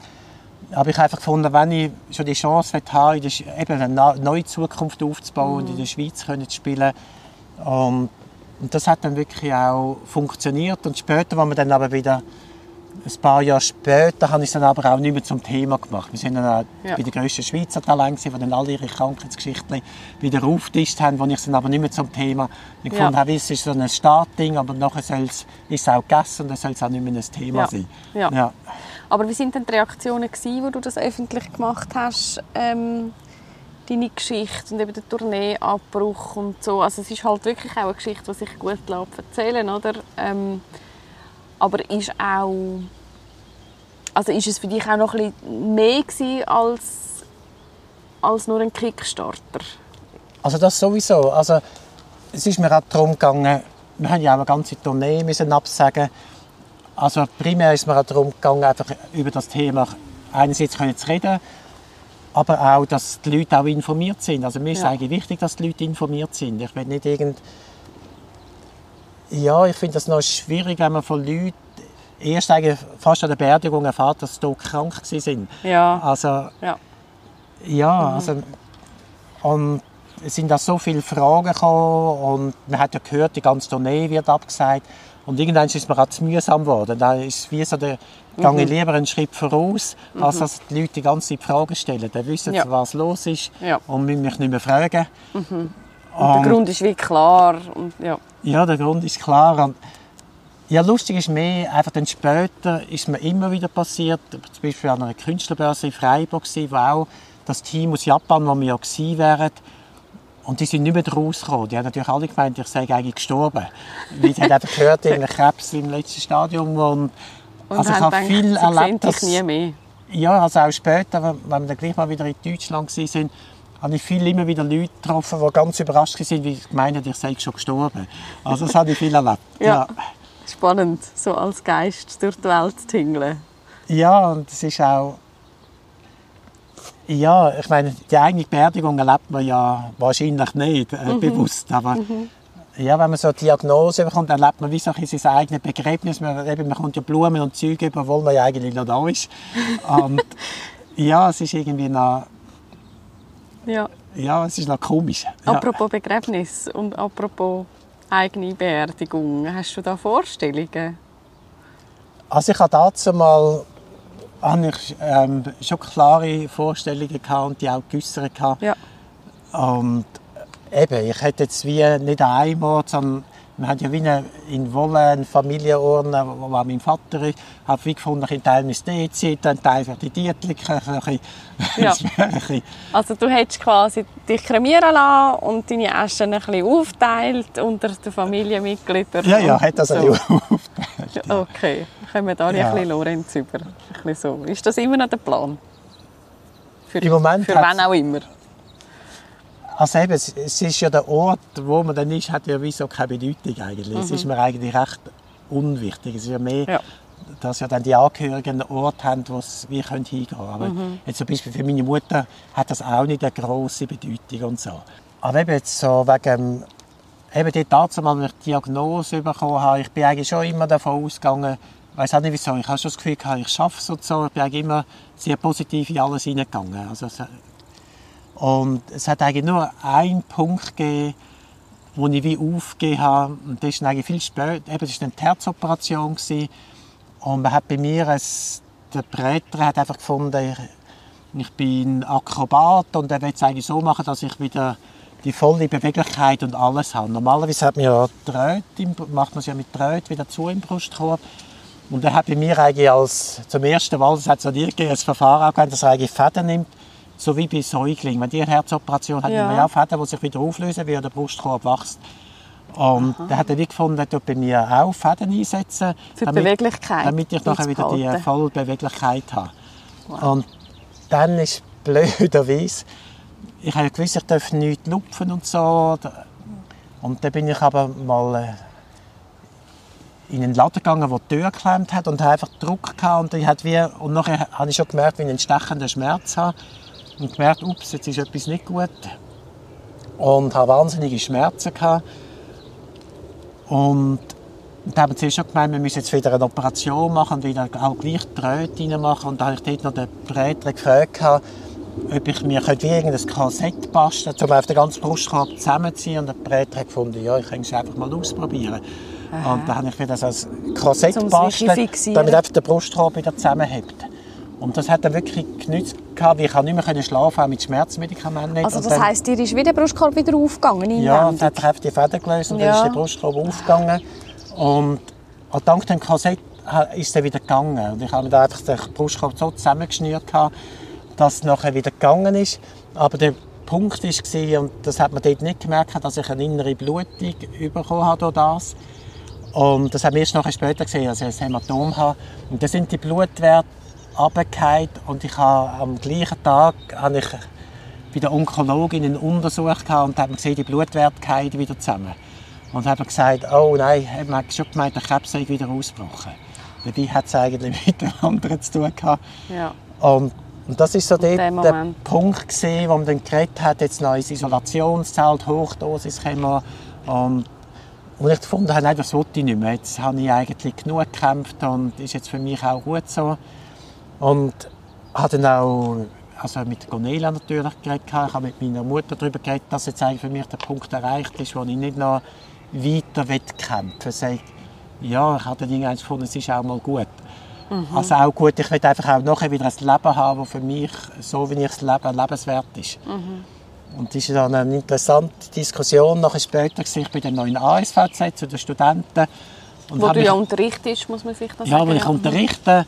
Aber ich habe einfach gefunden, wenn ich schon die Chance habe, in der, Sch- eben eine neue Zukunft aufzubauen und in der Schweiz können zu spielen. Und, und das hat dann wirklich auch funktioniert. Und später, als wir dann aber wieder ein paar Jahre später habe ich es dann aber auch nicht mehr zum Thema gemacht. Wir sind dann auch Ja. bei den grössten Schweizer Talenten, die dann alle ihre Krankheitsgeschichten wieder aufgetischt haben, wo ich es dann aber nicht mehr zum Thema ich Ja. gefunden habe, es ist so ein Startding, aber nachher soll es, ist es auch gegessen und dann soll es auch nicht mehr ein Thema Ja. sein. Ja. Ja. Aber wie sind denn die Reaktionen gewesen, wo du das öffentlich gemacht hast? Ähm, deine Geschichte und eben der Tourneeabbruch und so. Also es ist halt wirklich auch eine Geschichte, die sich gut lässt erzählen, oder? Ähm, aber ist auch, also ist es für dich auch noch ein bisschen mehr gewesen als als nur ein Kickstarter? Also das sowieso. Also es ist mir auch darum gegangen, wir haben ja auch eine ganze Tournee müssen absagen. Also primär ist mir auch darum gegangen, einfach über das Thema einerseits können zu reden, aber auch, dass die Leute auch informiert sind. Also mir ist Ja. eigentlich wichtig, dass die Leute informiert sind. Ich will nicht irgend... Ja, ich finde das noch schwierig, wenn man von Leuten erst eigentlich fast an der Beerdigung erfährt, dass sie dort krank sind. Ja. Also Ja. ja, also und es sind da so viele Fragen gekommen und man hat ja gehört, die ganze Tournee wird abgesagt und irgendwann ist es mir auch zu mühsam geworden. Da ist wie so der gehe ich lieber einen Schritt voraus, als dass die Leute die ganze Zeit Fragen stellen. Dann wissen sie, Ja. was los ist Ja. und müssen mich nicht mehr fragen. Und der Grund ist wie klar. Und, ja. Ja, der Grund ist klar. Und ja, lustig ist mehr, einfach dann später ist mir immer wieder passiert, zum Beispiel an einer Künstlerbörse in Freiburg, wo auch das Team aus Japan, wo wir ja gewesen wären, und die sind nicht mehr rausgekommen. Die haben natürlich alle gemeint, ich sei eigentlich gestorben. Weil die haben einfach gehört, irgendein Krebs im letzten Stadium. Und, Und also ich habe gedacht, viel sie erlebt, dass, nie mehr. ja, also auch später, wenn wir dann gleich mal wieder in Deutschland waren, habe ich viel immer wieder Leute getroffen, die ganz überrascht waren, wie ich gemeint ich sei schon gestorben. Also das habe ich viel erlebt. Ja. Spannend, so als Geist durch die Welt zu tingeln. Ja, und es ist auch. Ja, ich meine, die eigene Beerdigung erlebt man ja wahrscheinlich nicht äh, bewusst, aber Ja, wenn man so eine Diagnose bekommt, dann lebt man wie so ein sein eigenes Begräbnis. Man, eben, man kommt ja Blumen und Zeug über, obwohl man ja eigentlich noch da ist. Und ja, es ist irgendwie noch, Ja. ja, es ist noch komisch. Ja. Apropos Begräbnis und apropos eigene Beerdigung, hast du da Vorstellungen? Also ich hatte dazu mal habe ich, ähm, schon klare Vorstellungen gehabt und die auch geäussert. Ja. Und eben, ich hätte jetzt wie nicht einem Ort, sondern wir haben ja wie eine, in Wolle einen Familienordner, wo wo mein Vater ist. Ich habe wie gefunden, ein Teil müsste dort sein, ein Teil für die Dietliken, Ja. Also du hättest quasi dich kremieren lassen und deine Asche ein bisschen aufteilt unter den Familienmitgliedern. Ja, ja, hat das so. ein bisschen aufgeteilt. ja. Okay, kommen da Ja. ein bisschen Lorenz über. Ein bisschen so. Ist das immer noch der Plan? Für, Im Moment für wen auch immer. Also eben, es, es ist ja der Ort, wo man dann ist, hat ja wie so keine Bedeutung eigentlich. Es ist mir eigentlich recht unwichtig. Es ist ja mehr, Ja. dass ja dann die Angehörigen einen Ort haben, wo sie wie können hingehen können. Aber jetzt zum Beispiel für meine Mutter hat das auch nicht eine grosse Bedeutung und so. Aber eben jetzt so wegen eben dort dazu als ich die Diagnose bekommen habe, ich bin eigentlich schon immer davon ausgegangen, ich weiß auch nicht wieso, ich habe schon das Gefühl gehabt, ich schaffe es und so, ich bin eigentlich immer sehr positiv in alles hineingegangen. Also und es hat eigentlich nur einen Punkt gegeben, wo ich wie aufgegeben habe. Und das ist eigentlich viel später, eben, das war eine Herzoperation. Gewesen. Und man hat bei mir, ein, der Präter hat einfach gefunden, ich, ich bin Akrobat und er will es eigentlich so machen, dass ich wieder die volle Beweglichkeit und alles habe. Normalerweise hat man ja im- macht man es ja mit Drähten wieder zu im Brustkorb. Und er hat bei mir eigentlich als, zum ersten Mal, das hat es noch nie gegeben, ein Verfahren angewählt, dass er eigentlich Fäden nimmt, so wie bei Säuglingen. Wenn die eine Herzoperation hat, Ja. man ja Fäden, die sich wieder auflösen, wie der Brustkorb wächst. Und da hat er wie gefunden, er bei mir auch Fäden einsetzen. Für die Beweglichkeit Damit ich nachher wieder die volle Beweglichkeit habe. Und dann ist blöderweise, ich habe gewusst, ich darf nichts lupfen und so. Und dann bin ich aber mal äh, in einen Laden gegangen, der die Tür geklemmt hat und habe einfach Druck gehabt und ich hatte wie und nachher habe ich schon gemerkt, wie ich einen stechenden Schmerz habe und gemerkt, ups, jetzt ist etwas nicht gut und habe wahnsinnige Schmerzen gehabt und dann haben zuerst schon gemeint, wir müssen jetzt wieder eine Operation machen und wieder auch gleich die Drähte reinmachen. Und da habe ich dort noch den Präter gefragt, ob ich mir wie irgendein Kassett basteln könnte, um auf den ganzen Brustkorb zusammenzuziehen. Und der Präter hat gefunden, ja, ich könnte es einfach mal ausprobieren. Und dann habe ich wieder so ein Zum sich basteln, damit einfach der Brustkorb wieder zusammenhebt. Und das hat dann wirklich genützt, gehabt, weil ich nicht mehr schlafen auch mit Schmerzmedikamenten nicht. Also Und das heisst, dir ist wieder der Brustkorb wieder aufgegangen ja, es hat einfach die Fäden gelöst und Ja. dann ist der Brustkorb aufgegangen. Und dank dem Korsett ist er wieder gegangen. Und ich habe mir da einfach den Brustkorb so zusammengeschnürt, dass es nachher wieder gegangen ist. Aber der Punkt war, und das hat man dort nicht gemerkt, dass ich eine innere Blutung bekommen habe durch das. Und das haben wir erst nachher später gesehen, dass ich ein Hämatom habe. Und dann sind die Blutwerte runtergefallen und ich habe am gleichen Tag habe ich bei der Onkologin einen Untersuch gehabt und hat man gesehen, die Blutwerte wieder zusammen. Und dann hat man gesagt, oh nein, man hat schon gemeint, der Krebs sei wieder ausgebrochen. Dabei hat es eigentlich mit dem anderen zu tun gehabt. Ja. Und, und das ist so dort der Moment. Punkt gewesen, wo man dann geredet hat, jetzt ins Isolationszelt, Hochdosis Chemo. Und, und ich gefunden habe, nein, das wollte ich nicht mehr. Jetzt habe ich eigentlich genug gekämpft und ist jetzt für mich auch gut so. Und habe dann auch also mit Cornelia natürlich geredet. Ich habe mit meiner Mutter darüber geredet, dass jetzt eigentlich für mich der Punkt erreicht ist, wo ich nicht noch weiter kämpfen will. Ja, ich habe dann irgendwann gefunden, es ist auch mal gut. Also auch gut, ich will einfach auch nachher wieder ein Leben haben, das für mich, so wie ich es lebe, lebenswert ist. Und das ist dann eine interessante Diskussion. Nachher später war ich bei der neuen ASVZ zu den Studenten. Und Wo du mich- ja unterrichtest, muss man vielleicht noch ja, sagen. wo ich unterrichte,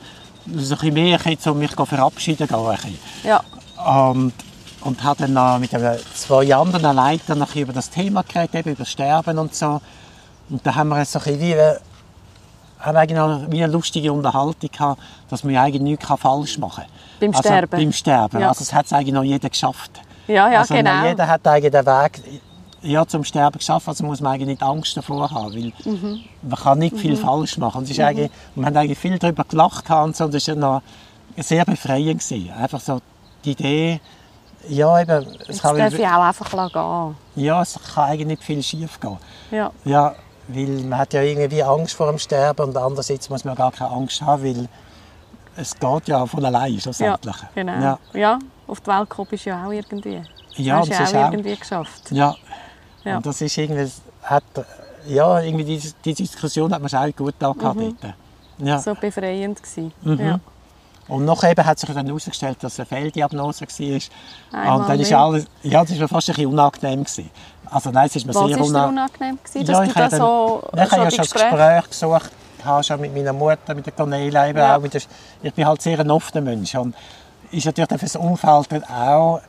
so ein bisschen mehr um mich verabschieden. Gehen. Ja. Und, und habe dann noch mit zwei anderen Leitern noch über das Thema geredet, eben über Sterben und so. Und da haben wir so ein bisschen wie, äh, haben eigentlich noch wie eine lustige Unterhaltung gehabt, dass man eigentlich nichts falsch machen kann. Beim also, Sterben? Beim Sterben. Ja. Also es hat es eigentlich noch jeder geschafft. Ja, ja, also genau. Jeder hat eigentlich den Weg ja, zum Sterben geschafft, also muss man eigentlich nicht Angst davor haben, weil Mhm. man kann nicht viel falsch machen. Und es ist eigentlich, wir haben eigentlich viel darüber gelacht und so, und das war ja noch sehr befreiend gewesen. Einfach so die Idee, Ja, eben, es Jetzt kann, darf ich auch einfach gehen. ja, es kann eigentlich nicht viel schief gehen. Ja. Ja, weil man hat ja irgendwie Angst vor dem Sterben und andererseits muss man gar keine Angst haben, weil es geht ja von allein Ja, schlussendlich. genau. Ja, Ja. auf die Welt gekommen bist du ja auch irgendwie. ja Hast und du ja auch auch, irgendwie geschafft. ja, Ja. und das ist irgendwie, hat, ja, irgendwie die, die Diskussion hat man schon auch gut da gehabt Mhm. Ja. So befreiend gewesen. Mhm. Ja. Und nachher eben hat sich dann herausgestellt, dass es eine Fehldiagnose war. Einmal und dann ist alles, ja, das war mir fast ein bisschen unangenehm. Gewesen. Also nein, es ist mir Was sehr unangenehm. unangenehm, gewesen, dass Ja, du ich da habe so, dann, ich so habe ja schon das Gespräche... Gespräch gesucht, habe schon mit meiner Mutter, mit der Cornelia, eben Ja. auch mit der, ich bin halt sehr ein offener Mensch und ist natürlich dann für das Umfeld dann auch,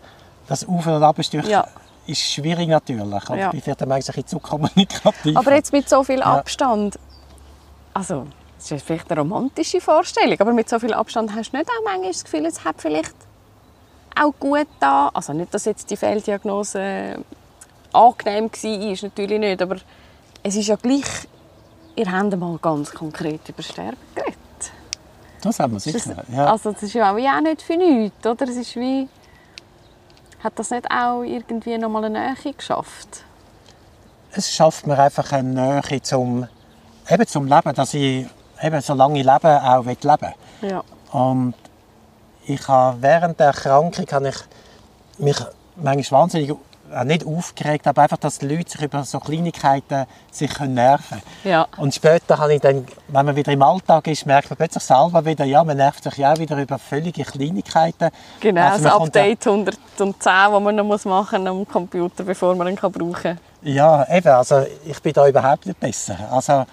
das Auf- und Abstück Ja. Ist schwierig natürlich. Und Ja. ich bin vielleicht manchmal ein bisschen zu kommunikativ. Aber jetzt mit so viel Abstand, also das ist vielleicht eine romantische Vorstellung, aber mit so viel Abstand hast du nicht auch manchmal das Gefühl, es hat vielleicht auch gut da, also nicht, dass jetzt die Fehldiagnose angenehm war, ist natürlich nicht, aber es ist ja gleich, ihr habt mal ganz konkret über Sterben geredet. das haben wir sicher. Ja. Also das ist ja auch nicht für nichts, oder? Es ist wie, hat das nicht auch irgendwie noch mal eine Nähe geschafft? es schafft mir einfach eine Nähe zum, eben zum Leben, dass ich eben, solange ich lebe, auch will leben Ja. Und ich habe während der Erkrankung habe ich mich manchmal wahnsinnig, äh, nicht aufgeregt, aber einfach, dass die Leute sich über so Kleinigkeiten sich können nerven Ja. Und später habe ich dann, wenn man wieder im Alltag ist, merkt man plötzlich selber wieder, ja, man nervt sich ja auch wieder über völlige Kleinigkeiten. Genau, Also das Update 110, das man noch machen muss am Computer, bevor man ihn brauchen kann. Ja, eben, also ich bin da überhaupt nicht besser. Also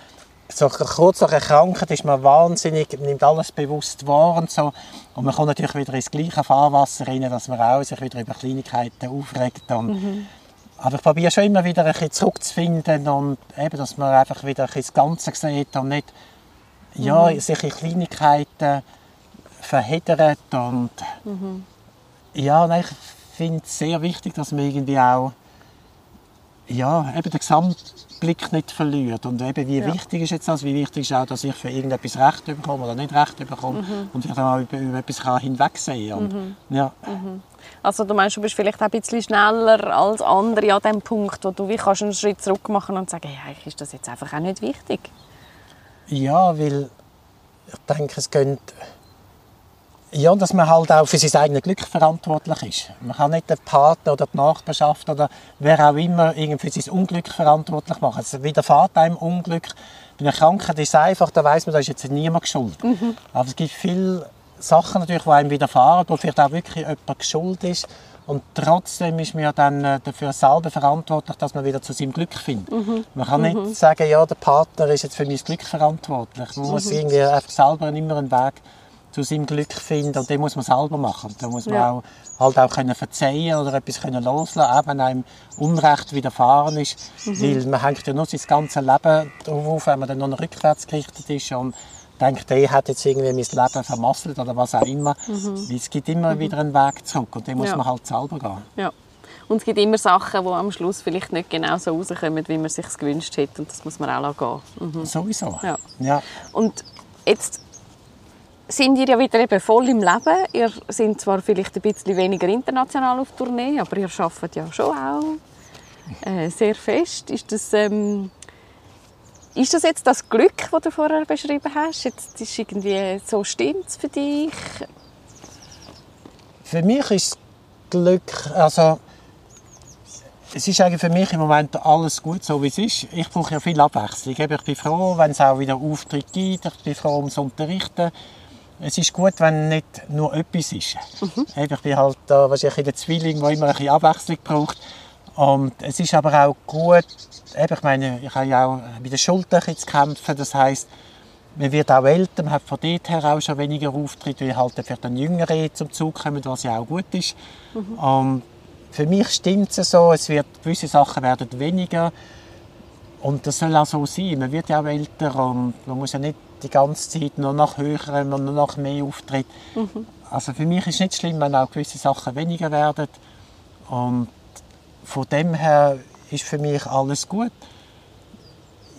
so kurz nach der Krankheit ist man wahnsinnig, nimmt alles bewusst wahr und so. Und man kommt natürlich wieder ins gleiche Fahrwasser rein, dass man auch sich wieder über Kleinigkeiten aufregt. Und Aber ich probiere schon immer wieder ein bisschen zurückzufinden und eben, dass man einfach wieder ein bisschen das Ganze sieht und nicht ja, sich in Kleinigkeiten verheddert. Und ja, nein, ich finde es sehr wichtig, dass man irgendwie auch ja, eben den Gesamtblick nicht verliert. Und eben, wie Ja. wichtig ist jetzt das? Wie wichtig ist auch, dass ich für irgendetwas Recht bekomme oder nicht Recht bekomme und vielleicht auch über, über etwas kann hinwegsehen kann. Und, ja. Also du meinst, du bist vielleicht auch ein bisschen schneller als andere an dem Punkt, wo du wie kannst einen Schritt zurück machen und sagen, hey, ist das jetzt einfach auch nicht wichtig. ja, weil ich denke, es geht ja, dass man halt auch für sein eigenes Glück verantwortlich ist. Man kann nicht den Partner oder die Nachbarschaft oder wer auch immer irgendwie für sein Unglück verantwortlich machen. Also widerfährt einem Unglück. Bei einer Krankheit ist es einfach, da weiß man, da ist jetzt niemand schuld. Aber es gibt viele Sachen natürlich, die einem widerfahren, wo vielleicht auch wirklich jemand schuld ist. Und trotzdem ist man ja dann äh, dafür selber verantwortlich, dass man wieder zu seinem Glück findet. Man kann nicht sagen, ja, der Partner ist jetzt für mein Glück verantwortlich. Man muss irgendwie einfach selber immer einen Weg zu seinem Glück finden und den muss man selber machen. Da muss man Ja. auch, halt auch können verzeihen oder etwas können loslassen, auch wenn einem Unrecht widerfahren ist. Weil man hängt ja nur sein ganzes Leben darauf auf, wenn man dann noch rückwärts gerichtet ist und denkt, der hat jetzt irgendwie mein Leben vermasselt oder was auch immer. Weil es gibt immer wieder einen Weg zurück und den muss Ja. man halt selber gehen. Ja. Und es gibt immer Sachen, die am Schluss vielleicht nicht genau so rauskommen, wie man es sich gewünscht hätte. Und das muss man auch gehen. Mhm. Sowieso. Ja. Ja. Und jetzt sind ihr ja wieder eben voll im Leben. Ihr seid zwar vielleicht ein bisschen weniger international auf Tournee, aber ihr arbeitet ja schon auch äh, sehr fest. Ist das, ähm, ist das jetzt das Glück, das du vorher beschrieben hast? Jetzt ist irgendwie so stimmt's für dich? Für mich ist Glück, also es ist eigentlich für mich im Moment alles gut, so wie es ist. Ich brauche ja viel Abwechslung. Ich bin froh, wenn es auch wieder Auftritte gibt. Ich bin froh ums Unterrichten. Es ist gut, wenn nicht nur etwas ist. Eben, Ich bin halt da wahrscheinlich der Zwilling, der immer ein bisschen Abwechslung braucht. Und es ist aber auch gut, eben, ich meine, ich habe ja auch mit der Schulter ein bisschen zu kämpfen. Das heisst, man wird auch älter, man hat von dort her auch schon weniger Auftritte, weil halt vielleicht dann Jüngere zum Zug kommen, was ja auch gut ist. Und für mich stimmt es so, es wird, gewisse Sachen werden weniger. Und das soll auch so sein. Man wird ja auch älter und man muss ja nicht die ganze Zeit nur noch höher, nur noch mehr auftritt. Also für mich ist es nicht schlimm, wenn auch gewisse Sachen weniger werden. Und von dem her ist für mich alles gut.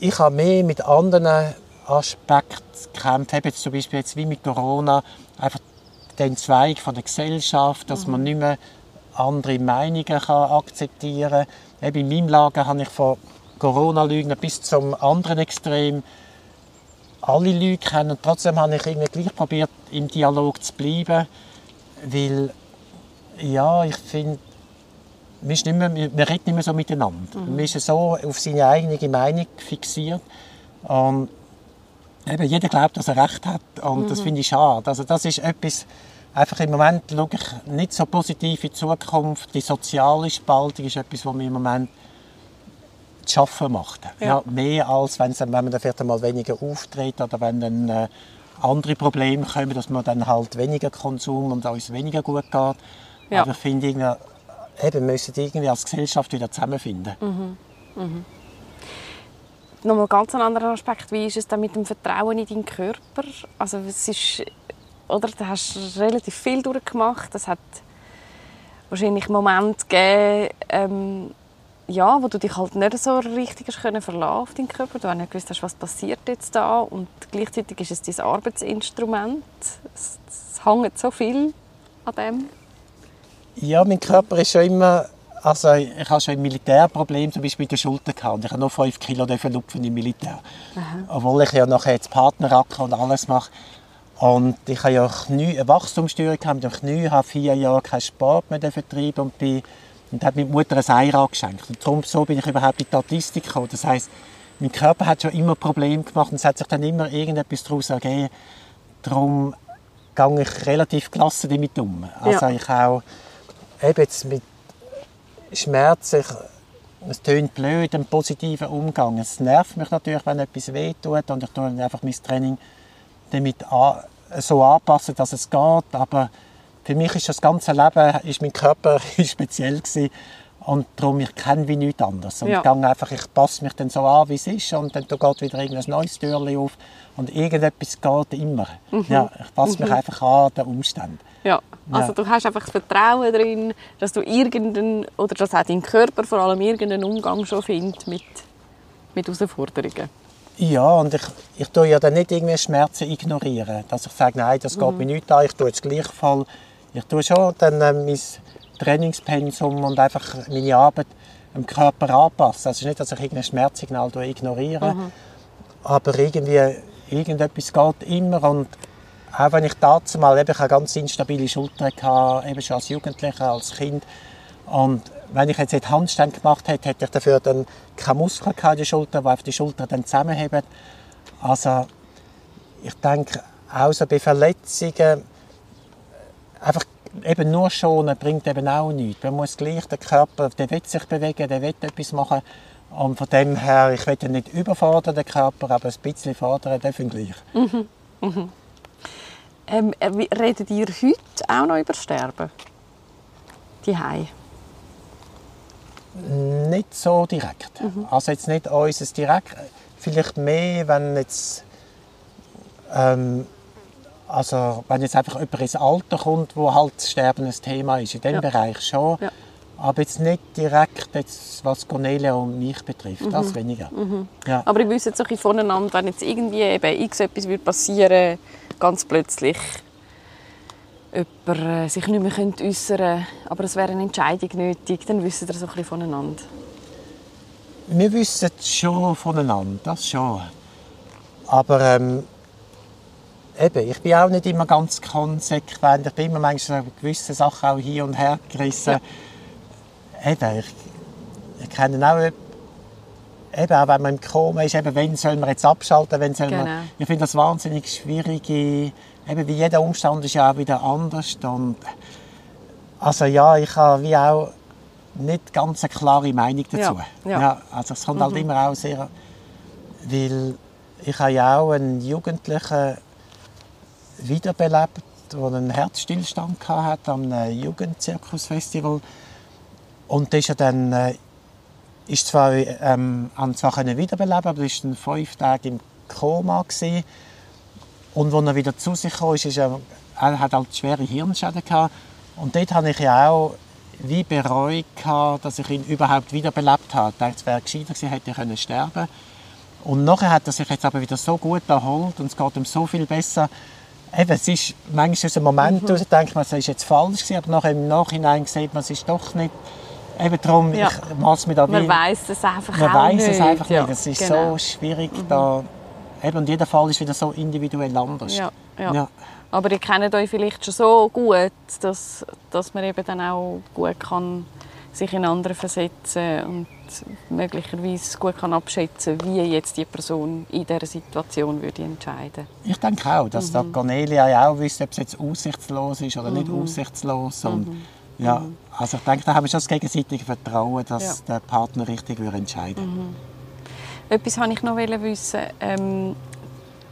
Ich habe mehr mit anderen Aspekten gekämpft. Habe jetzt zum Beispiel jetzt wie mit Corona einfach den Zweig von der Gesellschaft, dass man nicht mehr andere Meinungen kann akzeptieren kann. In meinem Lager habe ich von Corona-Lügner bis zum anderen Extrem alle Leute kennen. Und trotzdem habe ich irgendwie gleich probiert, im Dialog zu bleiben, weil ja, ich finde, man, ist nicht mehr, man redet nicht mehr so miteinander. Mhm. Man ist so auf seine eigene Meinung fixiert. Und eben, jeder glaubt, dass er Recht hat. Und mhm. das finde ich schade. Also das ist etwas, einfach im Moment schaue ich nicht so positiv in die Zukunft. Die soziale Spaltung ist etwas, was mir im Moment zu schaffen macht. Ja. ja mehr als wenn, wenn man dann vielleicht einmal weniger auftritt oder wenn dann äh, andere Probleme kommen, dass man dann halt weniger Konsum und uns weniger gut geht. Ja. Aber ich finde, eben, wir müssen irgendwie als Gesellschaft wieder zusammenfinden. Mhm. Mhm. Nochmal ganz ein anderer Aspekt, wie ist es dann mit dem Vertrauen in deinen Körper? Also es ist, oder, du hast relativ viel durchgemacht, es hat wahrscheinlich Momente gegeben, ähm, ja, wo du dich halt nicht so richtig hast können verlassen auf deinen Körper. Du hast nicht gewusst, was passiert jetzt da und gleichzeitig ist es dein Arbeitsinstrument. Es, es hängt so viel an dem. Ja, mein Körper ist schon immer... Also ich habe schon ein Militärproblem, zum Beispiel mit der Schulter gehabt. Ich habe noch 5 Kilo lupfen im Militär. Aha. Obwohl ich ja nachher jetzt Partneracker und alles mache. Und ich habe ja Knie, eine Wachstumsstörung mit dem Knie, habe vier Jahre keinen Sport mehr vertrieben und bin und hat meine Mutter ein Einrad geschenkt. Und darum so bin ich überhaupt in die Autistik gekommen. Das heisst, mein Körper hat schon immer Probleme gemacht und es hat sich dann immer irgendetwas daraus ergeben. Darum gehe ich relativ gelassen damit um. Also ja. ich auch eben jetzt mit Schmerz, ich, es tönt blöd, einen positiven Umgang. Es nervt mich natürlich, wenn etwas wehtut und ich tue einfach mein Training damit an, so anpassen, dass es geht, aber für mich ist das ganze Leben, ist mein Körper speziell gewesen. Und darum, ich kenne wie nichts anderes. Und ja. ich, einfach, ich passe mich dann so an, wie es ist. Und dann geht wieder irgendein neues Türchen auf. Und irgendetwas geht immer. Mhm. Ja, ich passe mhm. mich einfach an den Umständen. Ja. also ja. du hast einfach das Vertrauen drin, dass du irgendeinen, oder dass auch dein Körper vor allem irgendeinen Umgang schon findet mit, mit Herausforderungen. Ja, und ich, ich tue ja dann nicht irgendwie Schmerzen ignorieren. Dass ich sage, nein, das geht mhm. mir nicht an, ich tue es gleichfalls ich tue schon dann äh, mein Trainingspensum und einfach meine Arbeit dem Körper anpassen. Also nicht, dass ich irgendein Schmerzsignal ignoriere, mhm. aber irgendwie irgendetwas geht immer und auch wenn ich dazu mal eben eine ganz instabile Schulter hatte, eben schon als Jugendlicher, als Kind und wenn ich jetzt Handstand gemacht hätte, hätte ich dafür dann keine Muskeln in der Schulter, die auf die Schulter dann zusammenheben. Also ich denke, auch so bei Verletzungen einfach eben nur schonen bringt eben auch nichts. Man muss gleich, der Körper, der will sich bewegen, der will etwas machen. Und von dem her, ich will nicht überfordern, den Körper, aber ein bisschen fordern dürfen gleich. Mhm. Mhm. Ähm, äh, redet ihr heute auch noch über Sterben? Die Nicht so direkt. Mhm. Also jetzt nicht uns direkt, vielleicht mehr, wenn jetzt ähm, also wenn jetzt einfach jemand ins Alter kommt, wo halt das Sterben ein Thema ist, in dem ja. Bereich schon. Ja. Aber jetzt nicht direkt, jetzt, was Cornelia und mich betrifft, mhm. das weniger. Mhm. Ja. Aber ich wüsste jetzt auch voneinander, wenn jetzt irgendwie eben x etwas würde passieren ganz plötzlich jemand äh, sich nicht mehr äußern könnte, aber es wäre eine Entscheidung nötig, dann wissen wir so ein bisschen voneinander. Wir wissen schon voneinander, das schon. Aber ähm, eben, ich bin auch nicht immer ganz konsequent. Ich bin immer manchmal gewisse Sachen auch hier und her gerissen. Ja. Eben, ich, ich kenne auch eben auch wenn man im Koma ist, eben, wenn soll man jetzt abschalten, wenn soll genau. man, ich finde das wahnsinnig schwierig, eben wie jeder Umstand ist ja auch wieder anders und also ja, ich habe wie auch nicht ganz eine klare Meinung dazu. Ja, ja. ja also es kommt halt mhm. halt immer auch sehr, weil ich habe ja auch einen Jugendlichen wiederbelebt, der einen Herzstillstand hatte am Jugendzirkusfestival. Und das ist er dann äh, ist zwar, ähm, zwar wiederbeleben, aber er war dann fünf Tage im Koma gewesen. Und als er wieder zu sich kam, ist er, er hat halt schwere Hirnschäden gehabt. Und dort habe ich ja auch wie bereut, dass ich ihn überhaupt wiederbelebt habe. Ich dachte, es wäre gescheiter gewesen, hätte er sterben können. Und nachher hat er sich jetzt aber wieder so gut erholt und es geht ihm so viel besser, Eben, es ist manchmal aus einem Moment Mhm. mhm. denkt man, es ist jetzt falsch gewesen, aber nachher im Nachhinein sieht man, es ist doch nicht. Eben darum, Ja. ich mache mir da Man weiß es einfach man auch nicht. es einfach Ja, nicht. Es ist genau. so schwierig da. Eben, und jeder Fall ist wieder so individuell anders. Ja, ja. Ja. Aber ihr kennt euch vielleicht schon so gut, dass, dass man eben dann auch gut kann sich in andere versetzen und möglicherweise gut kann abschätzen wie jetzt die Person in dieser Situation würde entscheiden Ich denke auch, dass Mhm. da Cornelia ja auch wüsste, ob es jetzt aussichtslos ist oder nicht Mhm. aussichtslos. Und, ja, also ich denke, da haben wir schon das gegenseitige Vertrauen, dass der Partner richtig würde entscheiden Mhm. Etwas wollte ich noch wissen. Ähm,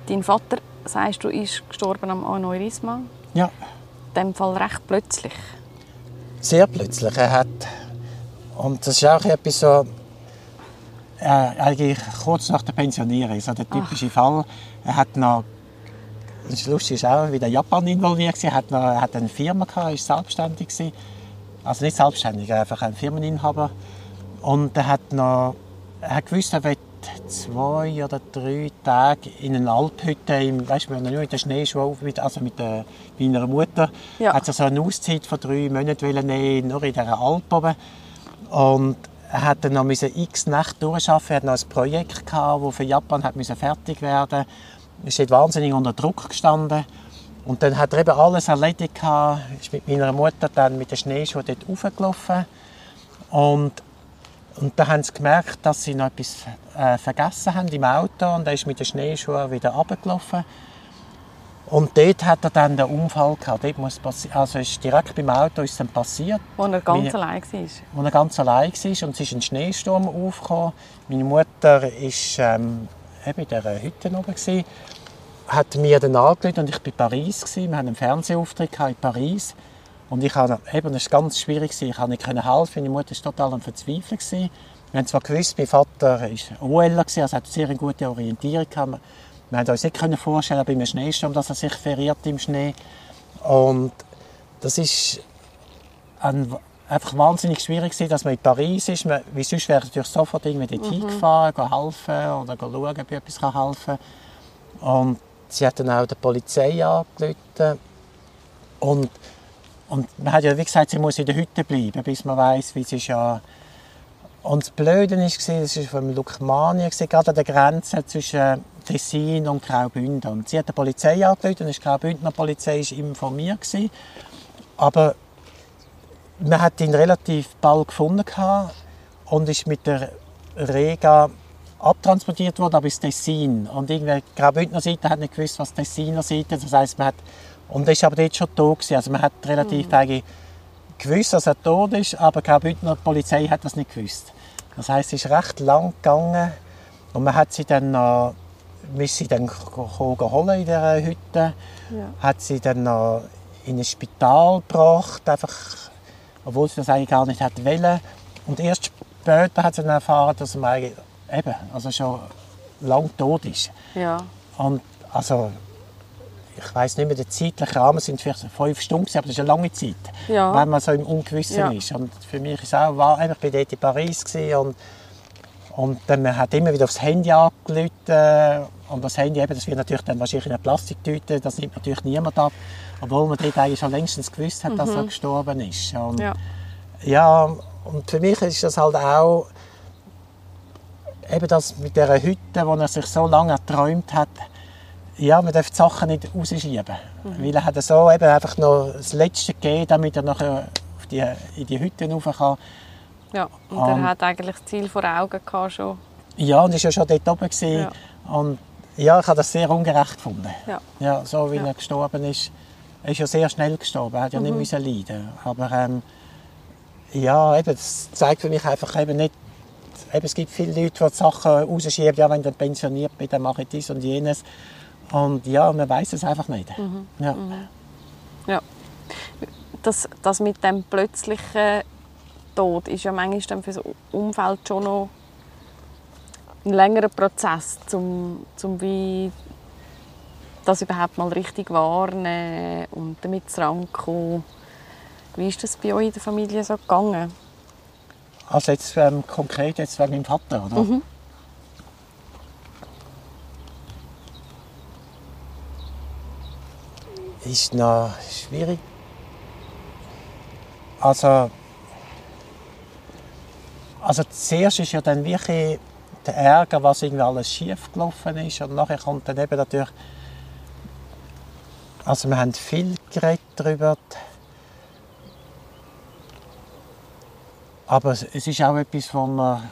dein Vater, sagst du, ist gestorben am Aneurysma. Ja, In dem Fall recht plötzlich. sehr plötzlich. Er hat, und das ist auch etwas so, äh, eigentlich kurz nach der Pensionierung, so der typische Fall. Er hat noch, das ist lustig, ist auch wieder Japan involviert. Er hat, noch, er hat eine Firma gehabt, ist selbstständig gewesen. Also nicht selbstständig, einfach ein Firmeninhaber. Und er hat noch, er hat gewusst, er wird zwei oder drei Tage in einer Alphütte, im, weißt du, wir haben nur in der Schneeschuhe, mit- also mit der, meiner Mutter, Ja. hat er so eine Auszeit von drei Monaten nehmen, nur in dieser Alp oben. Und er hat dann noch x Nächte durcharbeiten. Er hat noch ein Projekt gehabt, das für Japan hat fertig werden. Er ist wahnsinnig unter Druck gestanden. Und dann hat er eben alles erledigt gehabt. Ist mit meiner Mutter dann mit den Schneeschuhen dort raufgelaufen. Und und da haben sie gemerkt, dass sie noch etwas äh, vergessen haben im Auto und er ist mit den Schneeschuhen wieder runtergelaufen. Und dort hat er dann den Unfall gehabt. Dort muss also ist direkt beim Auto ist es dann passiert, Wo er ganz Meine- allein war. wo er ganz allein war und es ist ein Schneesturm aufgekommen. Meine Mutter war ähm, eben in dieser Hütte oben gewesen, hat mir dann angerufen und ich war in Paris gewesen. Wir hatten einen Fernsehauftritt in Paris und ich habe eben das war ganz schwierig gewesen. Ich konnte nicht helfen. Meine Mutter war total am Verzweifeln. Wir haben zwar gewusst, mein Vater war OLer also hat sehr eine gute Orientierung gehabt. Wir haben uns nicht können vorstellen bei einem Schneesturm, dass er sich verirrt im Schnee. Und das ist ein, einfach wahnsinnig schwierig gewesen, dass man in Paris ist. Man, wie sonst wäre ich natürlich sofort irgendwie dort hingefahren, gehen helfen oder gehen schauen, ob ich etwas helfen kann. Und sie hat dann auch der Polizei angerufen. Und, und man hat ja wie gesagt, sie muss in der Hütte bleiben, bis man weiß, wie es ist ja... Und das Blöde war, es war von Lukmanien, gerade an der Grenze zwischen Tessin und Graubünden. Und sie hat die Polizei angerufen und die Graubündner Polizei war informiert. Gewesen. Aber man hat ihn relativ bald gefunden und ist mit der Rega abtransportiert worden, aber ins Tessin. Und irgendwie die Graubündner Seite hat nicht gewusst, was die Tessiner Seite, das heisst, man hat, und er ist aber dort schon tot gewesen. Also man hat relativ eigentlich gewusst, dass er tot ist, aber die Graubündner Polizei hat das nicht gewusst. Das heisst, es ist recht lang gegangen und man hat sie dann noch, wir sie dann geholt in dieser Hütte, hat sie dann noch in ein Spital gebracht, einfach, obwohl sie das eigentlich gar nicht hätte wollen. Und erst später hat sie dann erfahren, dass er eigentlich eben, also schon lang tot ist. Ja. Und also, ich weiß nicht mehr, der zeitliche Rahmen sind vielleicht fünf Stunden, aber das ist eine lange Zeit, Ja. wenn man so im Ungewissen Ja. ist. Und für mich ist auch, war, ich war dort in Paris und, und dann man hat immer wieder aufs Handy angerufen und das Handy eben, das wird natürlich dann wahrscheinlich in einer Plastiktüte, das nimmt natürlich niemand ab, obwohl man dort eigentlich schon längstens gewusst hat, dass er gestorben ist. Und, Mhm. Ja. ja, und für mich ist das halt auch eben das mit dieser Hütte, wo er sich so lange erträumt hat, ja, man darf die Sachen nicht rausschieben. Mhm. Weil er hat so eben einfach noch das Letzte gegeben, damit er nachher die, in die Hütte rauf kann. Ja. Und Ähm. er hat eigentlich das Ziel vor Augen gehabt schon. Ja, und ist ja schon dort oben. Gewesen. Ja. Und ja, ich habe das sehr ungerecht gefunden. Ja. Ja, so wie Ja. Mhm. er gestorben ist. Er ist ja sehr schnell gestorben, er hat ja nicht müssen leiden. Aber ähm, ja, eben, das zeigt für mich einfach eben nicht, eben, es gibt viele Leute, die die Sachen rausschieben, ja, wenn ich dann pensioniert bin, dann mache ich dies und jenes. Und ja, man weiß es einfach nicht. Mhm. Ja. Ja. Das, das mit dem plötzlichen Tod ist ja manchmal dann für das Umfeld schon noch ein längerer Prozess, um, um wie das überhaupt mal richtig wahrnehmen und damit rankommen. Wie ist das bei euch in der Familie so gegangen? Also jetzt ähm, konkret jetzt wegen meinem Vater, oder? Mhm. ist noch schwierig. Also, also zuerst ist ja dann wirklich der Ärger, was irgendwie alles schief gelaufen ist. Und nachher kommt dann eben natürlich, also wir haben viel geredet darüber. Aber es ist auch etwas, wo man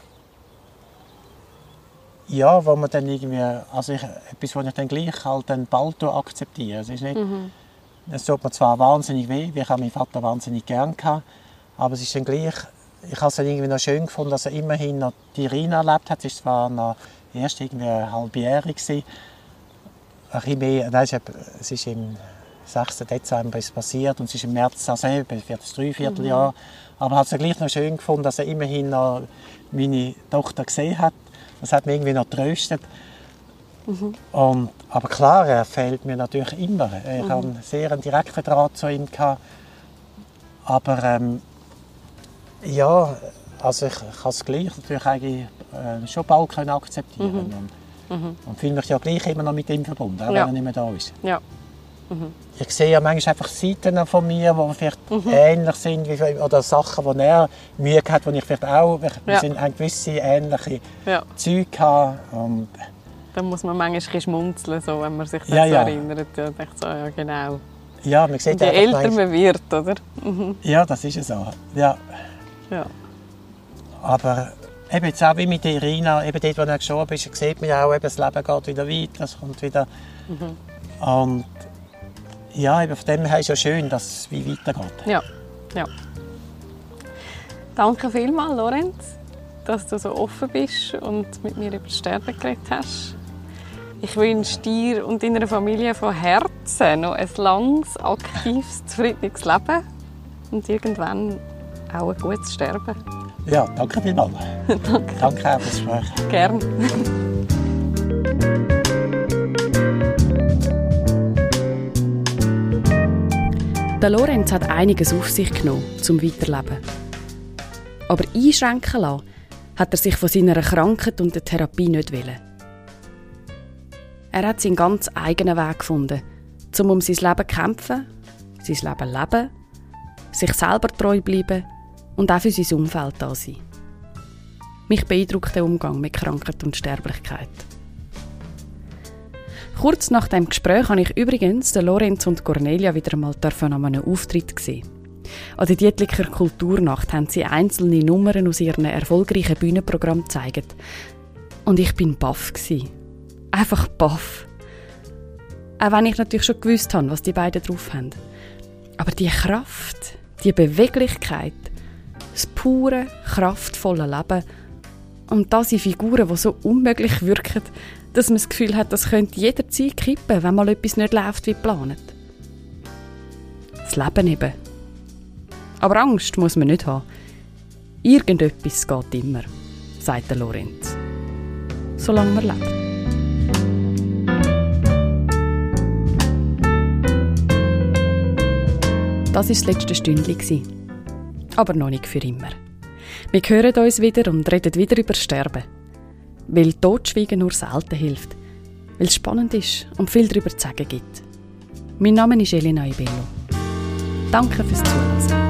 ja, wo man dann irgendwie, also ich, etwas, was ich dann gleich halt dann bald akzeptiere. Es ist nicht, mhm. es tut mir zwar wahnsinnig weh, ich habe meinen Vater wahnsinnig gern gehabt, aber es ist dann gleich, ich habe es dann irgendwie noch schön gefunden, dass er immerhin noch die Rina erlebt hat. Es zwar noch erst irgendwie halbjährig gewesen, ein bisschen mehr, nein, es ist im 6. Dezember ist passiert und es ist im März, also für das Dreivierteljahr. Mhm. Aber ich habe es gleich noch schön gefunden, dass er immerhin noch meine Tochter gesehen hat das hat mich irgendwie noch getröstet. Mhm. Und, aber klar, er fehlt mir natürlich immer. Ich mhm. hatte sehr einen direkten Draht zu ihm. Gehabt. Aber ähm, ja, also ich, kann es gleich natürlich eigentlich, äh, schon bald können akzeptieren mhm. Und, mhm. und fühle mich ja gleich immer noch mit ihm verbunden, auch ja. wenn er nicht mehr da ist. Ja. Mhm. Ich sehe ja manchmal einfach Seiten von mir, die vielleicht mhm. ähnlich sind wie, oder Sachen, die er Mühe hat, die ich vielleicht auch, wir ja. sind gewisse ähnliche ja. Züge haben. Und da muss man manchmal schmunzeln, so, wenn man sich das ja, ja. erinnert. Ja, denkt so, ja genau. Ja, man sieht je älter man wird, oder? Mhm. Ja, das ist es so. Ja. Ja. Aber eben jetzt auch wie mit Irina, eben dort, wo er gestorben ist, sieht man ja auch, eben, das Leben geht wieder weiter, es kommt wieder... Mhm. Und ja, eben von dem her ist es ja schön, dass es wie weitergeht. Ja, ja. Danke vielmals, Lorenz, dass du so offen bist und mit mir über das Sterben geredet hast. Ich wünsche dir und deiner Familie von Herzen noch ein langes, aktives, zufriedenes Leben und irgendwann auch ein gutes Sterben. Ja, danke vielmals. danke. Danke auch fürs Gespräch. Gerne. Der Lorenz hat einiges auf sich genommen zum Weiterleben. Aber einschränken lassen hat er sich von seiner Krankheit und der Therapie nicht wollen. Er hat seinen ganz eigenen Weg gefunden, um um sein Leben zu kämpfen, sein Leben leben, sich selber treu bleiben und auch für sein Umfeld da sein. Mich beeindruckt der Umgang mit Krankheit und Sterblichkeit. Kurz nach dem Gespräch habe ich übrigens Lorenz und Cornelia wieder einmal an einem Auftritt gesehen. An der Dietliker Kulturnacht haben sie einzelne Nummern aus ihrem erfolgreichen Bühnenprogramm gezeigt. Und ich bin baff Einfach baff. Auch wenn ich natürlich schon gewusst habe, was die beiden drauf haben. Aber die Kraft, die Beweglichkeit, das pure, kraftvolle Leben und das in Figuren, die so unmöglich wirken, dass man das Gefühl hat, das könnte jederzeit kippen, wenn mal etwas nicht läuft wie geplant. Das Leben eben. Aber Angst muss man nicht haben. Irgendetwas geht immer, sagt der Lorenz. Solange man lebt. Das war das letzte Stündchen. Aber noch nicht für immer. Wir hören uns wieder und reden wieder über Sterben. Weil Totschweigen nur selten hilft. Weil es spannend ist und viel darüber zu sagen gibt. Mein Name ist Elena Ibello. Danke fürs Zuhören.